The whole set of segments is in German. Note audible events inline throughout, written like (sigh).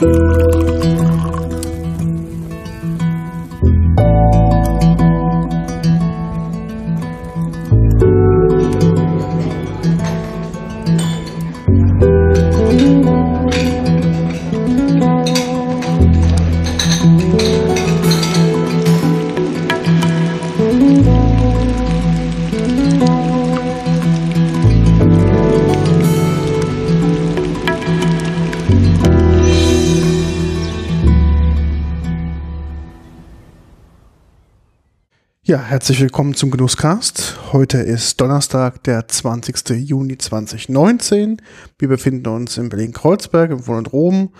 Ja, herzlich willkommen zum Genusscast. Heute ist Donnerstag, der 20. Juni 2019. Wir befinden uns in Berlin-Kreuzberg im Velodrom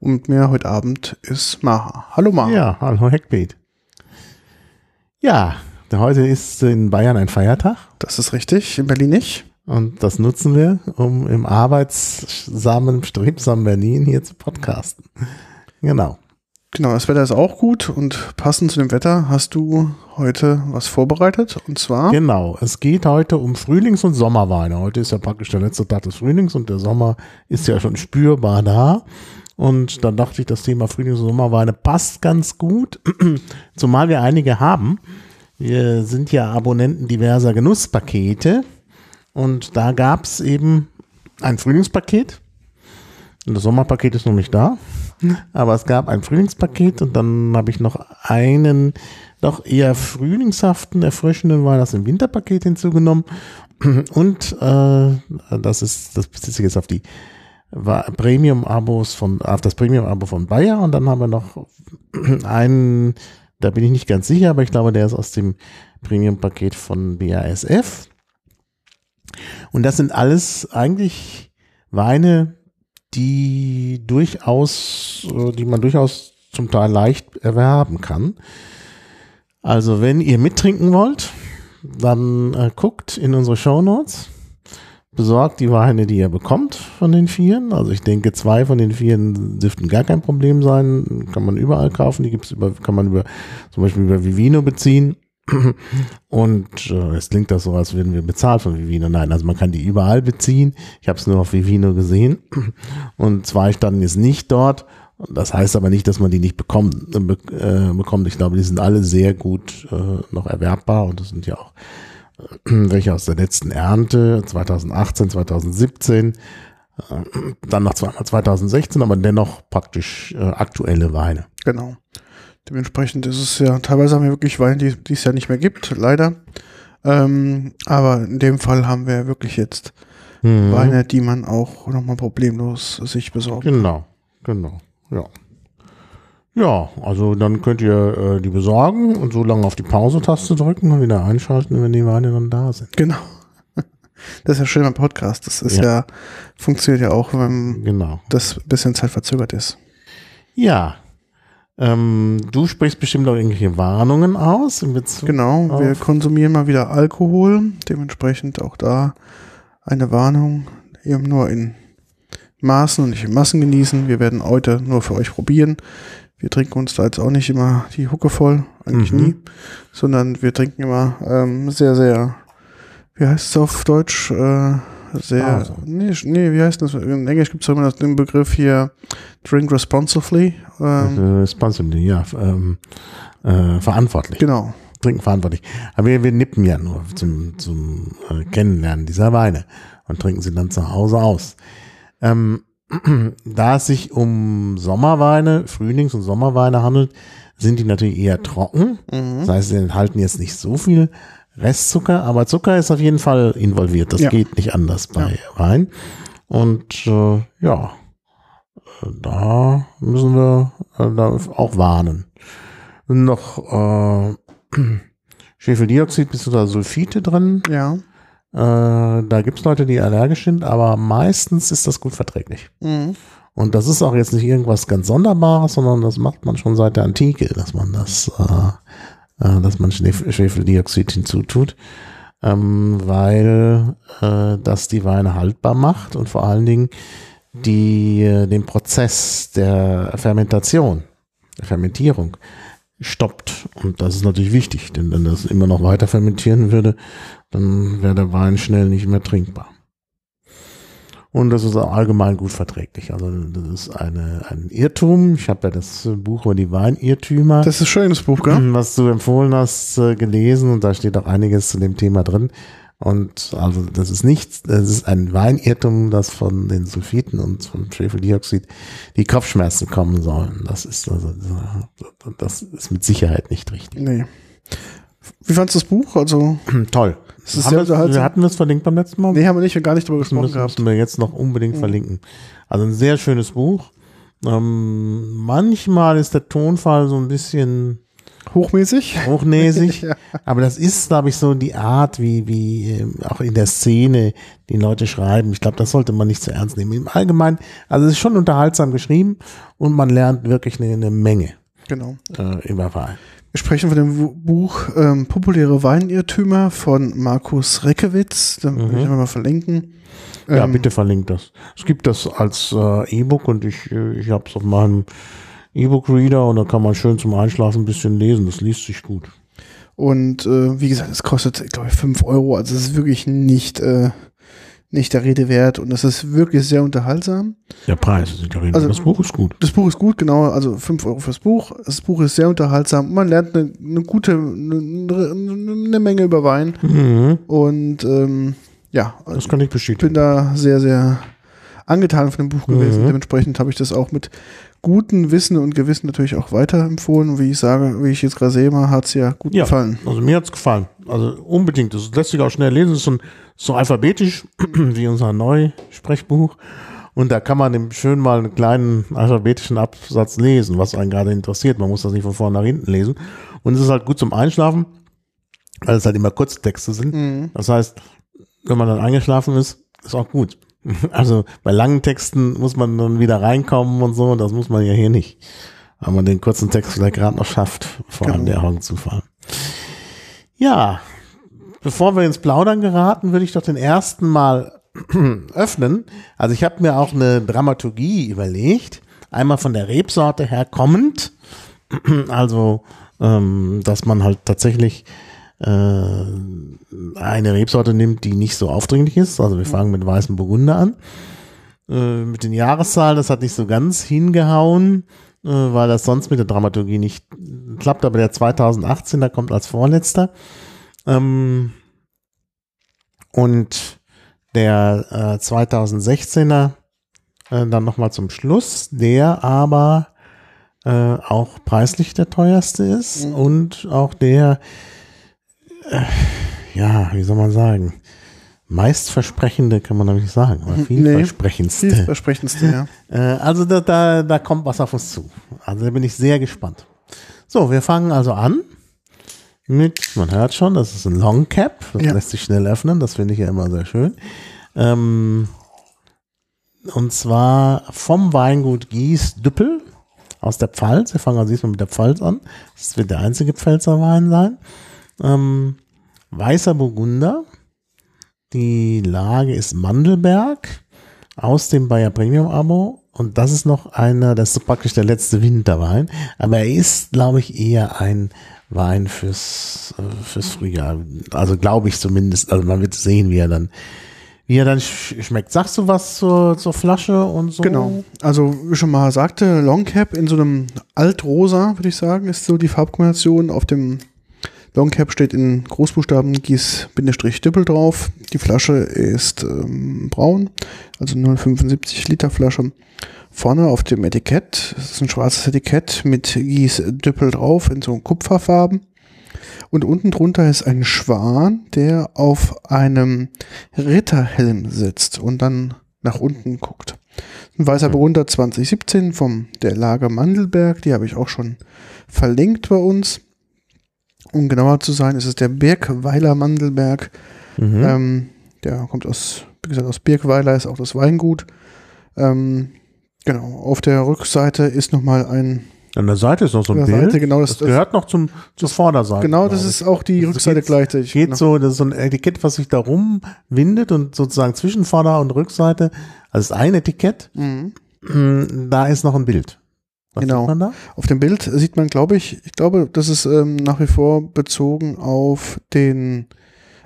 und mit mir heute Abend ist Maha. Hallo Maha. Ja, hallo Heckbeat. Ja, heute ist in Bayern ein Feiertag. Das ist richtig, in Berlin nicht. Und das nutzen wir, um im arbeitssamen, strebsamen Berlin hier zu podcasten. Genau. Genau, das Wetter ist auch gut und passend zu dem Wetter hast du heute was vorbereitet und zwar. Genau, es geht heute um Frühlings- und Sommerweine. Heute ist ja praktisch der letzte Tag des Frühlings und der Sommer ist ja schon spürbar da. Und dann dachte ich, das Thema Frühlings- und Sommerweine passt ganz gut, (clears throat) zumal wir einige haben. Wir sind ja Abonnenten diverser Genusspakete und da gab es eben ein Frühlingspaket. Und das Sommerpaket ist noch nicht da. Aber es gab ein Frühlingspaket und dann habe ich noch einen doch eher frühlingshaften, erfrischenden Wein aus dem Winterpaket hinzugenommen. Und äh, das ist, das bezieht sich jetzt auf die Premium-Abos von, auf das Premium-Abo von Bayer. Und dann haben wir noch einen, da bin ich nicht ganz sicher, aber ich glaube, der ist aus dem Premium-Paket von BASF. Und das sind alles eigentlich Weine, die durchaus, äh, die man durchaus zum Teil leicht erwerben kann. Also wenn ihr mittrinken wollt, dann äh, guckt in unsere Show Notes, besorgt die Weine, die ihr bekommt von den Vieren. Also ich denke, zwei von den Vieren dürften gar kein Problem sein. Kann man überall kaufen. Die gibt's über, kann man über, zum Beispiel über Vivino beziehen. (laughs) Und äh, es klingt das so, als würden wir bezahlt von Vivino. Nein, also man kann die überall beziehen. Ich habe es nur auf Vivino gesehen. (laughs) Und zwei standen jetzt nicht dort. Das heißt aber nicht, dass man die nicht bekommt. Äh, bekommt. Ich glaube, die sind alle sehr gut äh, noch erwerbbar und das sind ja auch äh, (clears throat) welche aus der letzten Ernte 2018, 2017, äh, dann noch zweimal 2016, aber dennoch praktisch äh, aktuelle Weine. Genau. Dementsprechend ist es ja, teilweise haben wir wirklich Weine, die, die es ja nicht mehr gibt, leider. Ähm, aber in dem Fall haben wir wirklich jetzt mhm. Weine, die man auch nochmal problemlos sich besorgen kann. Genau, genau, ja. Ja, also dann könnt ihr äh, die besorgen und so lange auf die Pause-Taste drücken und wieder einschalten, wenn die Weine dann da sind. Genau. (laughs) Das ist ja schön beim Podcast. Das ist ja, ja funktioniert ja auch, wenn genau. das ein bisschen zeitverzögert ist. Ja, ähm, du sprichst bestimmt auch irgendwelche Warnungen aus. genau, wir konsumieren mal wieder Alkohol. Dementsprechend auch da eine Warnung. Eben nur in Maßen und nicht in Massen genießen. Wir werden heute nur für euch probieren. Wir trinken uns da jetzt auch nicht immer die Hucke voll, eigentlich mhm. nie, sondern wir trinken immer ähm, sehr, sehr, wie heißt es auf Deutsch? Äh, sehr, also. nee, nee, wie heißt das? In Englisch gibt es immer den Begriff hier Drink responsibly. Ähm, responsibly, ja. Ähm, äh, verantwortlich. Genau. Trinken verantwortlich. Aber wir, wir nippen ja nur zum, zum äh, Kennenlernen dieser Weine und trinken sie dann zu Hause aus. Ähm, (clears throat) da es sich um Sommerweine, Frühlings- und Sommerweine handelt, sind die natürlich eher trocken. Mhm. Das heißt, sie enthalten jetzt nicht so viel Restzucker, aber Zucker ist auf jeden Fall involviert. Das ja. geht nicht anders bei ja. Wein. Und äh, ja, da müssen wir äh, da auch warnen. Noch äh, (clears throat) Schwefeldioxid bzw. Sulfite drin. Ja. Äh, da gibt's Leute, die allergisch sind, aber meistens ist das gut verträglich. Mhm. Und das ist auch jetzt nicht irgendwas ganz Sonderbares, sondern das macht man schon seit der Antike, dass man das, äh, äh, dass man Schwefeldioxid hinzutut, ähm, weil äh, das die Weine haltbar macht und vor allen Dingen die äh, den Prozess der Fermentation, der Fermentierung stoppt. Und das ist natürlich wichtig, denn wenn das immer noch weiter fermentieren würde, dann wäre der Wein schnell nicht mehr trinkbar. Und das ist auch allgemein gut verträglich. Also das ist eine, ein Irrtum. Ich habe ja das Buch über die Weinirrtümer, Das ist ein schönes Buch, gell? was du empfohlen hast, äh, gelesen und da steht auch einiges zu dem Thema drin. Und also das ist nichts, das ist ein Weinirrtum, das von den Sulfiten und vom Schwefeldioxid die Kopfschmerzen kommen sollen. Das ist also das ist mit Sicherheit nicht richtig. Nee. Wie fandst du das Buch? Also, Toll. Es ist sehr unterhaltsam. wir hatten wir es verlinkt beim letzten Mal? Nee, haben wir nicht, wir haben gar nicht drüber Das gesprochen müssen, gehabt. müssen wir jetzt noch unbedingt verlinken. Also ein sehr schönes Buch. Ähm, manchmal ist der Tonfall so ein bisschen Hochmäßig? hochnäsig, (laughs) Ja. aber das ist, glaube ich, so die Art, wie, wie ähm, auch in der Szene die Leute schreiben. Ich glaube, das sollte man nicht zu ernst nehmen. Im Allgemeinen, also es ist schon unterhaltsam geschrieben und man lernt wirklich eine, eine Menge Genau. äh, über Wein. Wir sprechen von dem Buch ähm, Populäre Weinirrtümer von Markus Reckewitz. Da will ich mal verlinken. Ja, Ähm, bitte verlinkt das. Es gibt das als äh, E-Book und ich, äh, ich habe es auf meinem E-Book-Reader und da kann man schön zum Einschlafen ein bisschen lesen. Das liest sich gut. Und äh, wie gesagt, es kostet, ich glaube, 5 Euro. Also es ist wirklich nicht, äh, nicht der Rede wert. Und es ist wirklich sehr unterhaltsam. Der Preis ist der Rede. Also- das Buch ist gut. Das Buch ist gut, genau, also 5 Euro fürs Buch. Das Buch ist sehr unterhaltsam. Man lernt eine, eine gute, eine, eine Menge über Wein. Mhm. Und ähm, ja, Das kann ich ich bin bestätigen. da sehr, sehr angetan von dem Buch gewesen. Mhm. Dementsprechend habe ich das auch mit gutem Wissen und Gewissen natürlich auch weiterempfohlen. Wie ich sage, wie ich jetzt gerade sehe, hat es ja gut Ja, gefallen. also mir hat's gefallen. Also unbedingt. Das lässt sich auch schnell lesen. Es ist so, so alphabetisch (clears throat) wie unser Neusprechbuch. Und da kann man schön mal einen kleinen alphabetischen Absatz lesen, was einen gerade interessiert. Man muss das nicht von vorne nach hinten lesen. Und es ist halt gut zum Einschlafen, weil es halt immer Kurztexte sind. Mhm. Das heißt, wenn man dann eingeschlafen ist, ist auch gut. (laughs) Also bei langen Texten muss man dann wieder reinkommen und so, das muss man ja hier nicht. Weil man den kurzen Text vielleicht gerade noch schafft, vor allem Genau. der Augen zu fallen. Ja, bevor wir ins Plaudern geraten, würde ich doch den ersten mal (clears throat) öffnen. Also ich habe mir auch eine Dramaturgie überlegt. Einmal von der Rebsorte her kommend. (clears throat) Also, ähm, dass man halt tatsächlich äh, eine Rebsorte nimmt, die nicht so aufdringlich ist. Also wir fangen mit weißem Burgunder an. Äh, mit den Jahreszahlen, das hat nicht so ganz hingehauen, äh, weil das sonst mit der Dramaturgie nicht klappt. Aber der 2018, der kommt als vorletzter. Ähm, und der äh, 2016er äh, dann nochmal zum Schluss, der aber äh, auch preislich der teuerste ist Mhm. und auch der, äh, ja, wie soll man sagen, meistversprechende kann man doch nicht sagen, aber Nee. vielversprechendste. Vielversprechendste, ja. (laughs) Äh, also da, da, da kommt was auf uns zu. Also da bin ich sehr gespannt. So, wir fangen also an mit, man hört schon, das ist ein Long Cap, das Ja. lässt sich schnell öffnen, das finde ich ja immer sehr schön. Ähm, und zwar vom Weingut Gies Düppel aus der Pfalz. Wir fangen also diesmal mit der Pfalz an. Das wird der einzige Pfälzer Wein sein. Ähm, weißer Burgunder. Die Lage ist Mandelberg aus dem Bayer Premium Abo. Und das ist noch einer, das ist praktisch der letzte Winterwein. Aber er ist, glaube ich, eher ein Wein fürs, äh, fürs Frühjahr. Also glaube ich zumindest. Also man wird sehen, wie er dann, wie er dann sch schmeckt. Sagst du was zur, zur Flasche und so? Genau. Also, wie schon mal sagte, Long Cap in so einem Altrosa, würde ich sagen, ist so die Farbkombination. Auf dem Long Cap steht in Großbuchstaben Gieß-Düppel drauf. Die Flasche ist ähm, braun, also 0,75 Liter Flasche. Vorne auf dem Etikett, das ist ein schwarzes Etikett mit Gieß-Düppel drauf in so Kupferfarben. Und unten drunter ist ein Schwan, der auf einem Ritterhelm sitzt und dann nach unten guckt. Ein weißer Burgunder 2017 vom der Lager Mandelberg, die habe ich auch schon verlinkt bei uns. Um genauer zu sein, ist es der Birkweiler Mandelberg. Mhm. Ähm, der kommt aus, wie gesagt, aus Birkweiler, ist auch das Weingut. Ähm, genau, auf der Rückseite ist nochmal ein, An der Seite ist noch so ein Bild. Seite, genau, das- das, gehört noch zum, zur Vorderseite. genau, das ist auch die Das Rückseite gleichzeitig. Geht genau. so, das ist so ein Etikett, was sich da rumwindet und sozusagen zwischen Vorder- und Rückseite, also ist ein Etikett, Mhm. da ist noch ein Bild. Was Genau. sieht man da? Auf dem Bild sieht man, glaube ich, ich glaube, das ist ähm, nach wie vor bezogen auf den,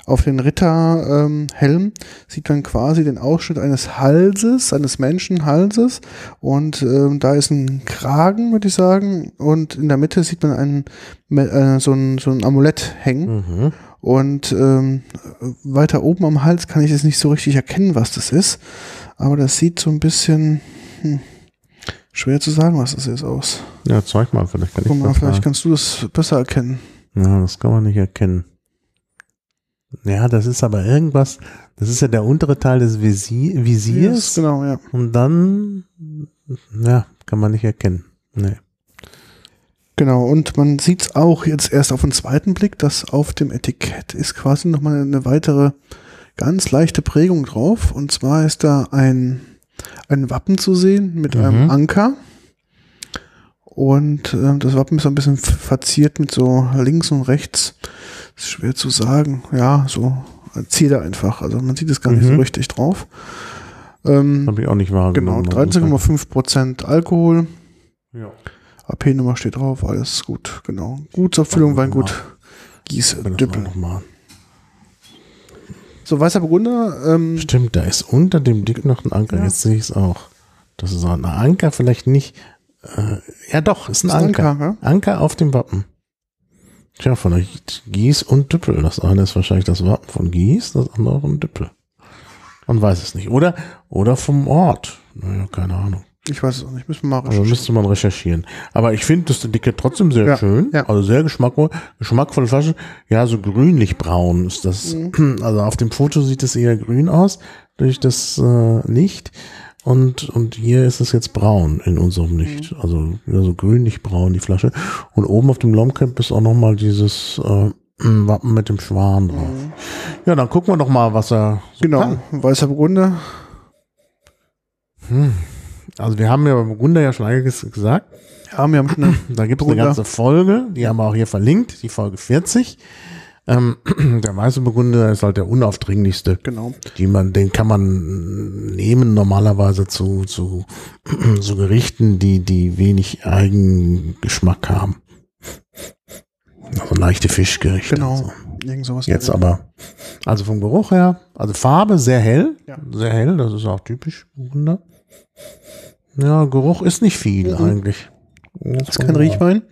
auf den Ritterhelm ähm, sieht man quasi den Ausschnitt eines Halses, eines Menschenhalses und ähm, da ist ein Kragen, würde ich sagen, und in der Mitte sieht man einen, äh, so, ein, so ein Amulett hängen. Mhm. Und ähm, weiter oben am Hals kann ich jetzt nicht so richtig erkennen, was das ist. Aber das sieht so ein bisschen hm, schwer zu sagen, was das ist aus. Ja, zeig mal, vielleicht kann Guck ich mal, das vielleicht mal. kannst du das besser erkennen. Ja, das kann man nicht erkennen. Ja, das ist aber irgendwas, das ist ja der untere Teil des Visi Visiers Yes, genau, ja. und dann, ja, kann man nicht erkennen. Nee. Genau, und man sieht es auch jetzt erst auf den zweiten Blick, dass auf dem Etikett ist quasi nochmal eine weitere ganz leichte Prägung drauf. Und zwar ist da ein, ein Wappen zu sehen mit einem Mhm. Anker. Und ähm, das Wappen ist so ein bisschen verziert mit so links und rechts. Ist schwer zu sagen. Ja, so Zähler einfach. Also man sieht es gar nicht Mhm. so richtig drauf. Ähm, Habe ich auch nicht genau, wahrgenommen. 13,5 Prozent Alkohol. Ja. AP-Nummer steht drauf, alles gut, genau. Gutsabfüllung, Weingut, Gieße, Düppel. mal noch mal. So, weißer Burgunder, ähm, Stimmt, da ist unter dem Dick noch ein Anker. Ja. Jetzt sehe ich es auch. Das ist ein Anker, vielleicht nicht. Äh, ja, doch, ist ein Ist ein Anker. Anker, Anker auf dem Wappen. Tja, vielleicht Gies und Düppel. Das eine ist wahrscheinlich das Wappen von Gies, das andere von Düppel. Man weiß es nicht. Oder, oder vom Ort. Naja, keine Ahnung. Ich weiß es auch nicht, müssen wir mal Also recherchieren. müsste man recherchieren. Aber ich finde das Etikett trotzdem sehr Ja, schön. ja. Also sehr geschmackvoll. Geschmackvolle Flasche. Ja, so grünlich-braun ist das. Mhm. Also auf dem Foto sieht es eher grün aus durch das äh, Licht. Und, und hier ist es jetzt braun in unserem Licht. Mhm. Also ja, so grünlich-braun die Flasche. Und oben auf dem Lomcap ist auch nochmal dieses äh, (clears throat) Wappen mit dem Schwan drauf. Ja, dann gucken wir doch mal, was er so Mhm. Genau, kann. weißer Burgunder, Also wir haben ja bei Burgunder ja schon einiges gesagt. ja, wir haben schon eine, (clears throat) Da gibt es eine ganze Folge, die haben wir auch hier verlinkt, die Folge 40. Ähm, (clears throat) der weiße Burgunder ist halt der unaufdringlichste, genau, die man, den kann man nehmen normalerweise zu, zu, (clears throat) zu Gerichten, die, die wenig Eigengeschmack haben. Also leichte Fischgerichte. genau, So. irgend sowas. Jetzt aber, also vom Geruch her, also Farbe sehr hell, Ja. sehr hell, das ist auch typisch Burgunder. Ja, Geruch ist nicht viel Mhm. eigentlich. Das ist kein Riechwein.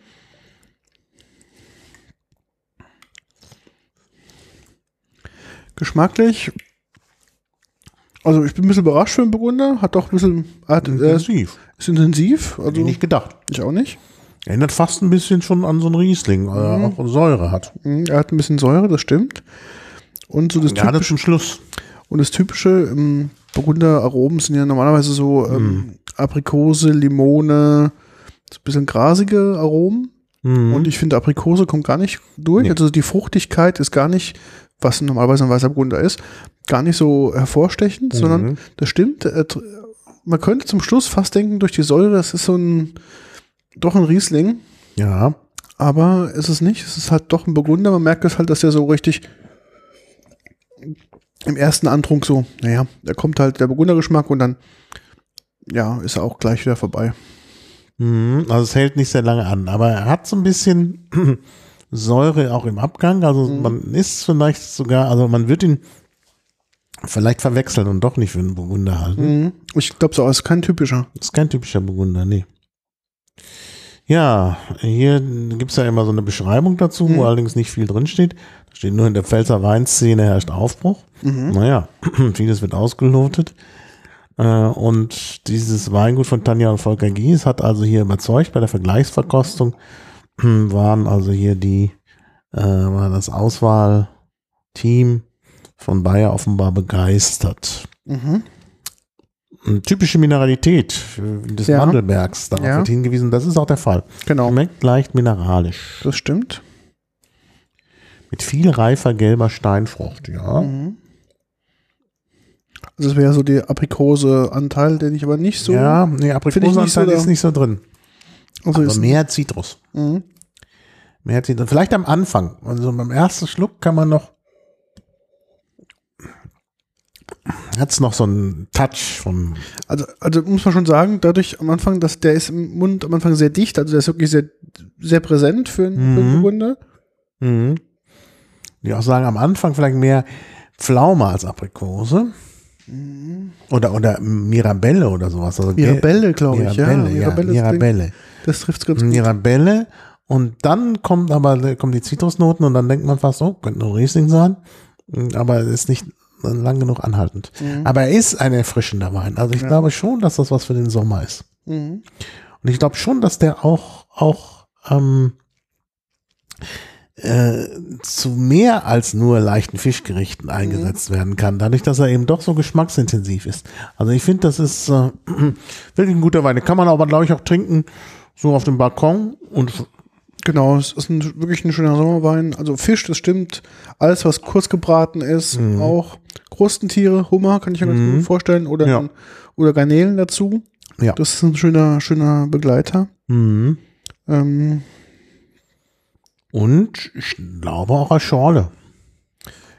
Geschmacklich, also ich bin ein bisschen überrascht für den Burgunder, hat doch ein bisschen, hat, äh, Intensiv. ist intensiv, Hätte also ich nicht gedacht. ich auch nicht. Erinnert fast ein bisschen schon an so einen Riesling, weil er auch Säure hat. Mhm, Er hat ein bisschen Säure, das stimmt. Und so das Gerade zum Schluss. Und das typische im Burgunder Aromen sind ja normalerweise so ähm, Aprikose, Limone, so ein bisschen grasige Aromen. Mhm. Und ich finde, Aprikose kommt gar nicht durch. Nee. Also die Fruchtigkeit ist gar nicht, was normalerweise ein weißer Burgunder ist, gar nicht so hervorstechend, sondern Mhm. das stimmt. äh, Man könnte zum Schluss fast denken, durch die Säure, das ist so ein, doch ein Riesling. ja, Aber ist es nicht. Es ist halt doch ein Burgunder. Man merkt es halt, dass der so richtig im ersten Antrunk so, naja, da kommt halt der Burgundergeschmack und dann, ja, ist er auch gleich wieder vorbei. Mhm. also es hält nicht sehr lange an, aber er hat so ein bisschen (clears throat) Säure auch im Abgang. Also Mhm. man ist vielleicht sogar, also man wird ihn vielleicht verwechseln und doch nicht für einen Burgunder halten. Mhm. Ich glaube so, ist kein typischer. Das ist kein typischer Burgunder, nee. Ja, hier gibt's ja immer so eine Beschreibung dazu, Mhm. wo allerdings nicht viel drinsteht. Da steht nur, in der Pfälzer Weinszene herrscht Aufbruch. Mhm. Naja, (clears throat) vieles wird ausgelotet. Äh, Und dieses Weingut von Tanja und Volker Gies hat also hier überzeugt bei der Vergleichsverkostung. (clears throat) Waren also hier die, äh, war das Auswahlteam von Bayer offenbar begeistert. Mhm. Typische Mineralität des Ja. Mandelbergs, darauf Ja. wird hingewiesen, das ist auch der Fall. Genau, Schmeckt leicht mineralisch. das stimmt. Mit viel reifer gelber Steinfrucht, ja. Mhm. Also das wäre so der Aprikose-Anteil, den ich aber nicht so. ja, nee, so ist nicht so drin. also Aber ist, mehr Zitrus. Mhm. Mehr Zitrus. Vielleicht am Anfang. Also beim ersten Schluck kann man noch hat's noch so einen Touch von Also, also muss man schon sagen, dadurch am Anfang, dass der ist im Mund am Anfang sehr dicht, also der ist wirklich sehr, sehr präsent für, einen- für einen Mhm. Burgunder. mhm. Die auch sagen, am Anfang vielleicht mehr Pflaume als Aprikose. Oder, oder Mirabelle oder sowas. Also Mirabelle, glaube ich, ja. Mirabelle, ja. Mirabelle ist Mirabelle. Das trifft ganz gut. Mirabelle. Und dann kommt aber kommen die Zitrusnoten und dann denkt man fast, oh, könnte nur Riesling sein. Aber es ist nicht lang genug anhaltend. Aber er ist ein erfrischender Wein. Also ich glaube schon, dass das was für den Sommer ist. Mhm. Und ich glaube schon, dass der auch, auch ähm, äh, zu mehr als nur leichten Fischgerichten eingesetzt werden kann, dadurch, dass er eben doch so geschmacksintensiv ist. Also ich finde, das ist äh, (clears throat) wirklich ein guter Wein. Den kann man aber, glaube ich, auch trinken, so auf dem Balkon und Genau, es ist ein, wirklich ein schöner Sommerwein. Also Fisch, das stimmt. Alles, was kurz gebraten ist, Mhm. auch Krustentiere, Hummer, kann ich mir ganz Mhm. gut vorstellen. Oder, Ja. oder Garnelen dazu. ja. Das ist ein schöner, schöner Begleiter. Mhm. Ähm, Und ich glaube auch als Schorle.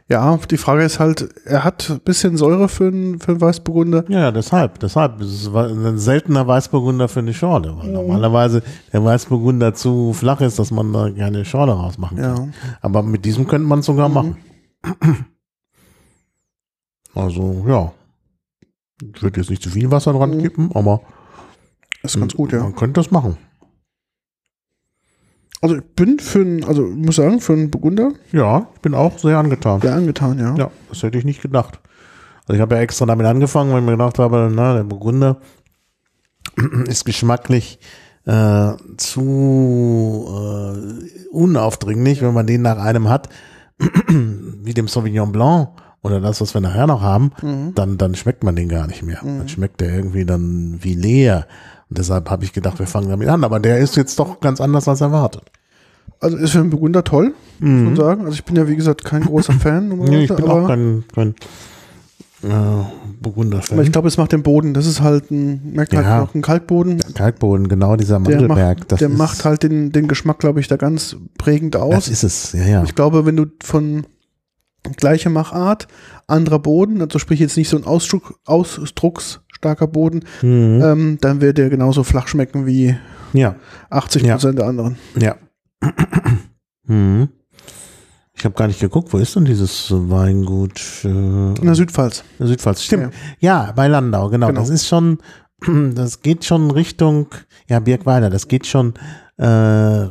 ja, die Frage ist halt, er hat ein bisschen Säure für einen, für einen Weißburgunder. Ja, deshalb, deshalb. Das ist ein seltener Weißburgunder für eine Schorle, weil normalerweise der Weißburgunder zu flach ist, dass man da keine Schorle rausmachen kann. Ja. Aber mit diesem könnte man es sogar machen. Also, ja. Ich würde jetzt nicht zu viel Wasser dran Mhm. kippen, aber Das ist ganz gut, ja. man könnte das machen. Also ich bin für einen, also ich muss sagen, für einen Burgunder Ja, ich bin auch sehr angetan. sehr angetan, ja. Ja, das hätte ich nicht gedacht. Also ich habe ja extra damit angefangen, weil ich mir gedacht habe, na, der Burgunder (clears throat) ist geschmacklich äh, zu äh, unaufdringlich, wenn man den nach einem hat, (clears throat) wie dem Sauvignon Blanc oder das, was wir nachher noch haben, Mhm. dann, dann schmeckt man den gar nicht mehr. Dann schmeckt der irgendwie dann wie leer. Und deshalb habe ich gedacht, wir fangen damit an. Aber der ist jetzt doch ganz anders als erwartet. Also ist für einen Burgunder toll, muss man sagen. Also ich bin ja, wie gesagt, kein großer Fan. (laughs) Mhm. Nee, ich bin auch kein, kein äh, Burgunder-Fan. aber ich glaube, es macht den Boden. Das ist halt ein, merkt halt Ja. noch ein Kalkboden. Kalkboden, genau dieser Der, Mandelberg. macht, das der macht halt den, den Geschmack, glaube ich, da ganz prägend Das aus. ist es, ja, ja. Ich glaube, wenn du von gleiche Machart, anderer Boden, also sprich jetzt nicht so ein Ausdruck, ausdrucksstarker Boden, Mhm. ähm, dann wird der genauso flach schmecken wie Ja, 80 Ja. Prozent der anderen. ja. (clears throat) mhm. Ich habe gar nicht geguckt, wo ist denn dieses Weingut? Äh, In der Südpfalz. in der Südpfalz. Stimmt. Ja. bei Landau, genau. Genau. Das ist schon, (clears throat) das geht schon Richtung, ja, Birkweiler, das geht schon äh,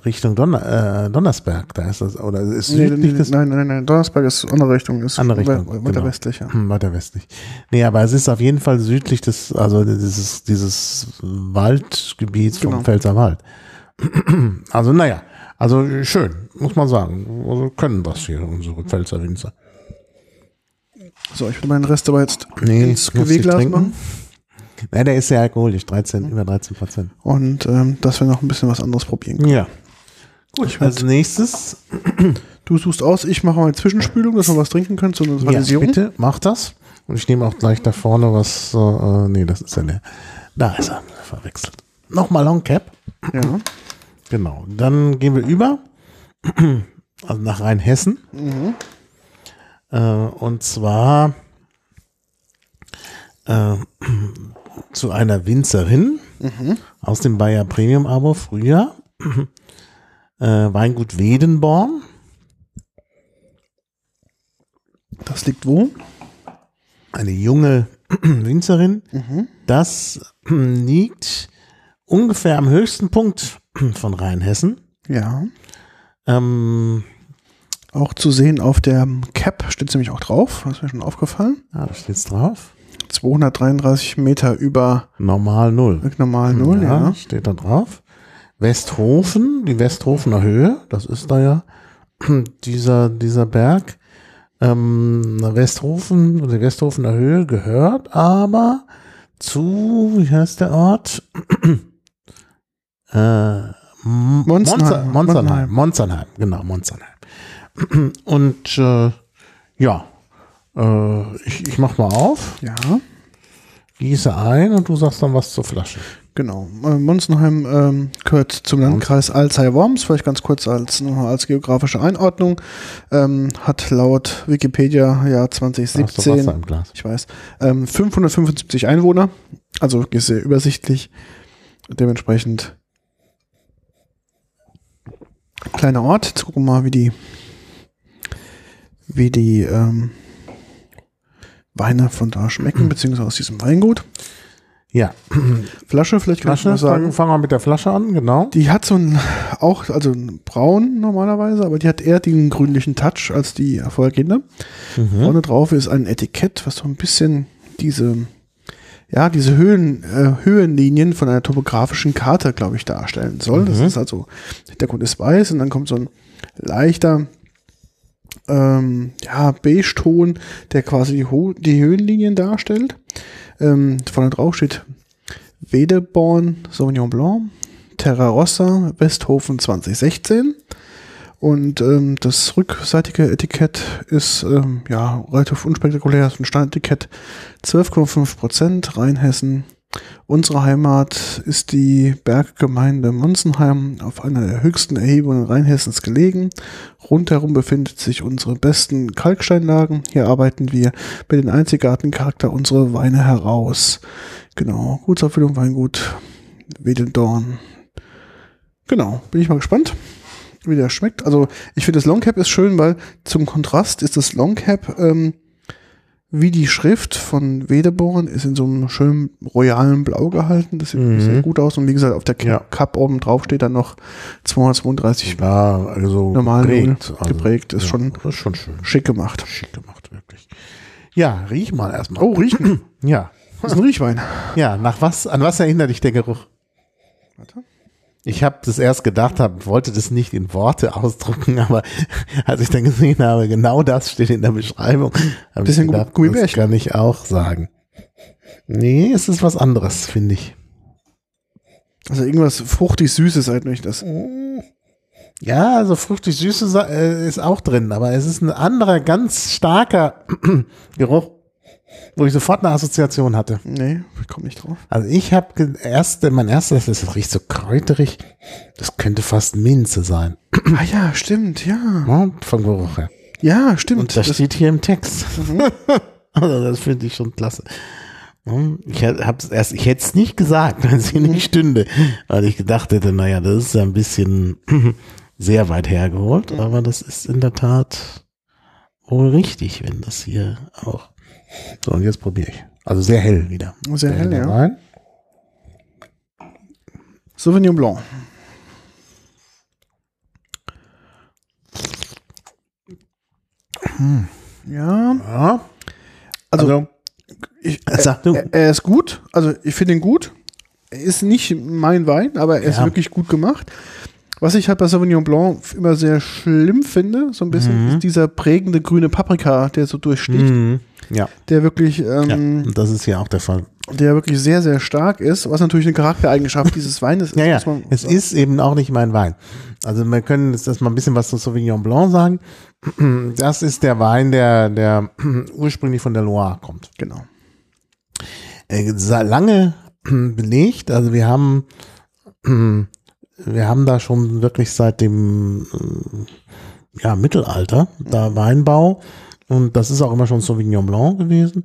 Richtung Donner, äh, Donnersberg. Da ist das, oder ist Nee, südlich nee, des nein, nein, nein, Donnersberg ist andere Richtung. Ist Andere we- Richtung, Weiter genau. westlich, ja. Hm, Weiter westlich. Nee, aber es ist auf jeden Fall südlich des, also dieses, dieses Waldgebiets vom Genau. Pfälzerwald. (clears throat) Also, naja, also schön, muss man sagen. Also können was hier, unsere Pfälzer Winzer. So, ich würde meinen Rest aber jetzt Nee, ins trinken. machen. Ja, der ist sehr alkoholisch, 13, über 13 Prozent. Und ähm, dass wir noch ein bisschen was anderes probieren. Ja. Gut, als nächstes, (clears throat) Du suchst aus, ich mache mal eine Zwischenspülung, dass wir was trinken können zur ja, Neutralisierung. bitte, mach das. Und ich nehme auch gleich da vorne was, äh, nee, das ist ja der, da ist er, verwechselt. Nochmal Long Cap. Ja. Genau. Dann gehen wir über (clears throat) also nach Rheinhessen. Äh, und zwar äh, (clears throat) zu einer Winzerin aus dem Bayer Premium Abo früher. Äh, Weingut Wedenborn. Das liegt wo? Eine junge (clears throat) Winzerin. Das (clears throat) liegt ungefähr am höchsten Punkt (clears throat) von Rheinhessen. Ja. Ähm, Auch zu sehen auf der Cap steht nämlich auch drauf, das ist mir schon aufgefallen. ah, da steht's drauf. 233 Meter über Normal null. normal Null, ja. Steht da drauf. Westhofen, die Westhofener Höhe, das ist da ja (clears throat) dieser, dieser Berg. Ähm, Westhofen, die Westhofener Höhe gehört aber zu, wie heißt der Ort? (clears throat) äh, Monzernheim. Monzernheim, genau, Monzernheim. (clears throat) Und äh, ja, äh, ich, ich mach mal auf, Ja, gieße ein und du sagst dann was zur Flasche. genau. Äh, Monzenheim ähm, gehört zum Landkreis Alzey-Worms, vielleicht ganz kurz als, nochmal als geografische Einordnung. Ähm, hat laut Wikipedia Jahr du 2017 Wasser im Glas. ich weiß, ähm, 575 Einwohner, also sehr übersichtlich. Dementsprechend kleiner Ort. Jetzt gucken wir mal, wie die wie die ähm, Weine von da schmecken, beziehungsweise aus diesem Weingut. Ja, Flasche, vielleicht kann Flasche, ich mal sagen. fangen, wir mit der Flasche an, genau. Die hat so ein, auch, also ein braun normalerweise, aber die hat eher den grünlichen Touch als die vorhergehende. Mhm. Vorne drauf ist ein Etikett, was so ein bisschen diese, ja, diese Höhen, äh, Höhenlinien von einer topografischen Karte, glaube ich, darstellen soll. Das Mhm. ist also, der Hintergrund ist weiß und dann kommt so ein leichter, ähm, ja, Beige-Ton, der quasi die, Ho die Höhenlinien darstellt. Ähm, vorne drauf steht Wedeborn Sauvignon Blanc, Terra Rossa, Westhofen 2016. Und ähm, das rückseitige Etikett ist ähm, ja relativ unspektakulär, ist ein Standetikett 12,5 Prozent, Rheinhessen. Unsere Heimat ist die Berggemeinde Monsenheim auf einer der höchsten Erhebungen Rheinhessens gelegen. Rundherum befindet sich unsere besten Kalksteinlagen. Hier arbeiten wir mit den einzigartigen Charakter unserer Weine heraus. Genau, Gutserfüllung Weingut Wedendorn. Genau, bin ich mal gespannt, wie der schmeckt. Also ich finde das Longcap ist schön, weil zum Kontrast ist das Longcap ähm, wie die Schrift von Wedeborn ist in so einem schönen royalen Blau gehalten. Das sieht Mhm. sehr gut aus. Und wie gesagt, auf der Ja. Cup oben drauf steht dann noch 232 Ja, also normal geprägt. Null geprägt. Ist ja, schon ist schon schön. schick gemacht. Schick gemacht, wirklich. Ja, riech mal erstmal. Oh, riechen. (clears throat) Ja. Das ist ein Riechwein. Ja, nach was, an was erinnert dich der Geruch? Warte. Ich habe das erst gedacht, hab, wollte das nicht in Worte ausdrücken, (laughs) aber als ich dann gesehen habe, genau das steht in der Beschreibung, habe ich gedacht, das kann ich auch sagen. Nee, es ist was anderes, finde ich. Also irgendwas fruchtig Süßes halt nicht das. Ja, also fruchtig süße Sa- äh, ist auch drin, aber es ist ein anderer, ganz starker (clears throat) Geruch, wo ich sofort eine Assoziation hatte. Nee, ich komme nicht drauf. Also ich habe erst, mein erstes, das riecht so kräuterig, das könnte fast Minze sein, Ah ja, stimmt, ja. ne, vom Geruch her. Ja, stimmt. Und das, Das- steht hier im Text. (laughs) also das finde ich schon klasse. Hm, Ich habe erst, ich hätte es nicht gesagt, (laughs) wenn es hier nicht stünde, weil ich gedacht hätte, naja, das ist ja ein bisschen (clears throat) sehr weit hergeholt, aber das ist in der Tat wohl richtig, wenn das hier auch. So, und jetzt probiere ich. Also sehr hell wieder. Sehr hell, ja. Rein. Sauvignon Blanc. Ja, Ja, also, ich, (laughs) äh, er, er ist gut. Also ich finde ihn gut. Er ist nicht mein Wein, aber er ist Ja. wirklich gut gemacht. Was ich halt bei Sauvignon Blanc immer sehr schlimm finde, so ein bisschen, Mhm. ist dieser prägende grüne Paprika, der so durchsticht, Mhm. Ja, der wirklich, ja, ähm, und das ist hier auch der Fall. der wirklich sehr, sehr stark ist, was natürlich eine Charaktereigenschaft dieses Weines ist. Ja, ja, man es ist eben auch nicht mein Wein. Also wir können jetzt erstmal ein bisschen was zu Sauvignon Blanc sagen. (clears throat) Das ist der Wein, der, der (clears throat) ursprünglich von der Loire kommt. Genau. Äh, lange (clears throat) belegt, also wir haben, wir haben da schon wirklich seit dem äh, ja, Mittelalter da Weinbau und das ist auch immer schon Sauvignon Blanc gewesen.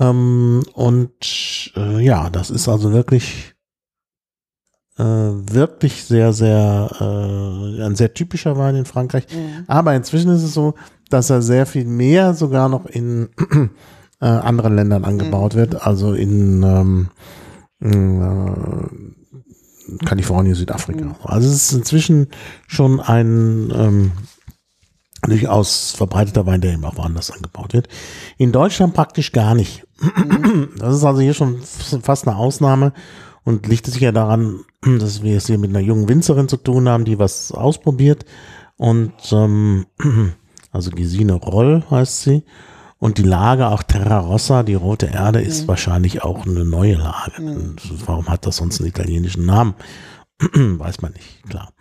Ähm, und äh, ja, das ist also wirklich äh, wirklich sehr, sehr äh, ein sehr typischer Wein in Frankreich. Aber inzwischen ist es so, dass er sehr viel mehr sogar noch in (clears throat) äh, anderen Ländern angebaut wird, also in ähm, äh, Kalifornien, Südafrika. Also es ist inzwischen schon ein ähm, durchaus verbreiteter Wein, der eben auch woanders angebaut wird. In Deutschland praktisch gar nicht. (clears throat) Das ist also hier schon fast eine Ausnahme und liegt es sicher daran, dass wir es hier mit einer jungen Winzerin zu tun haben, die was ausprobiert. Und ähm, (clears throat) also Gesine Roll heißt sie. Und die Lage, auch Terra Rossa, die rote Erde, ist wahrscheinlich auch eine neue Lage. Und Warum hat das sonst einen italienischen Namen? (clears throat) Weiß man nicht, klar.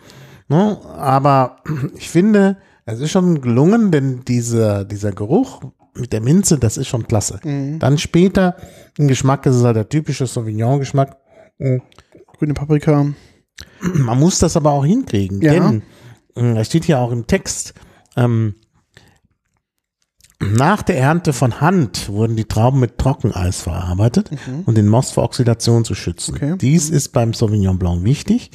Ne? Aber ich finde, es ist schon gelungen, denn dieser, dieser Geruch mit der Minze, das ist schon klasse. Dann später, im Geschmack ist es halt der typische Sauvignon-Geschmack. Grüne Paprika. Man muss das aber auch hinkriegen, Ja. denn äh, es steht ja auch im Text, ähm, Nach der Ernte von Hand wurden die Trauben mit Trockeneis verarbeitet, um den Most vor Oxidation zu schützen. Okay. Dies ist beim Sauvignon Blanc wichtig,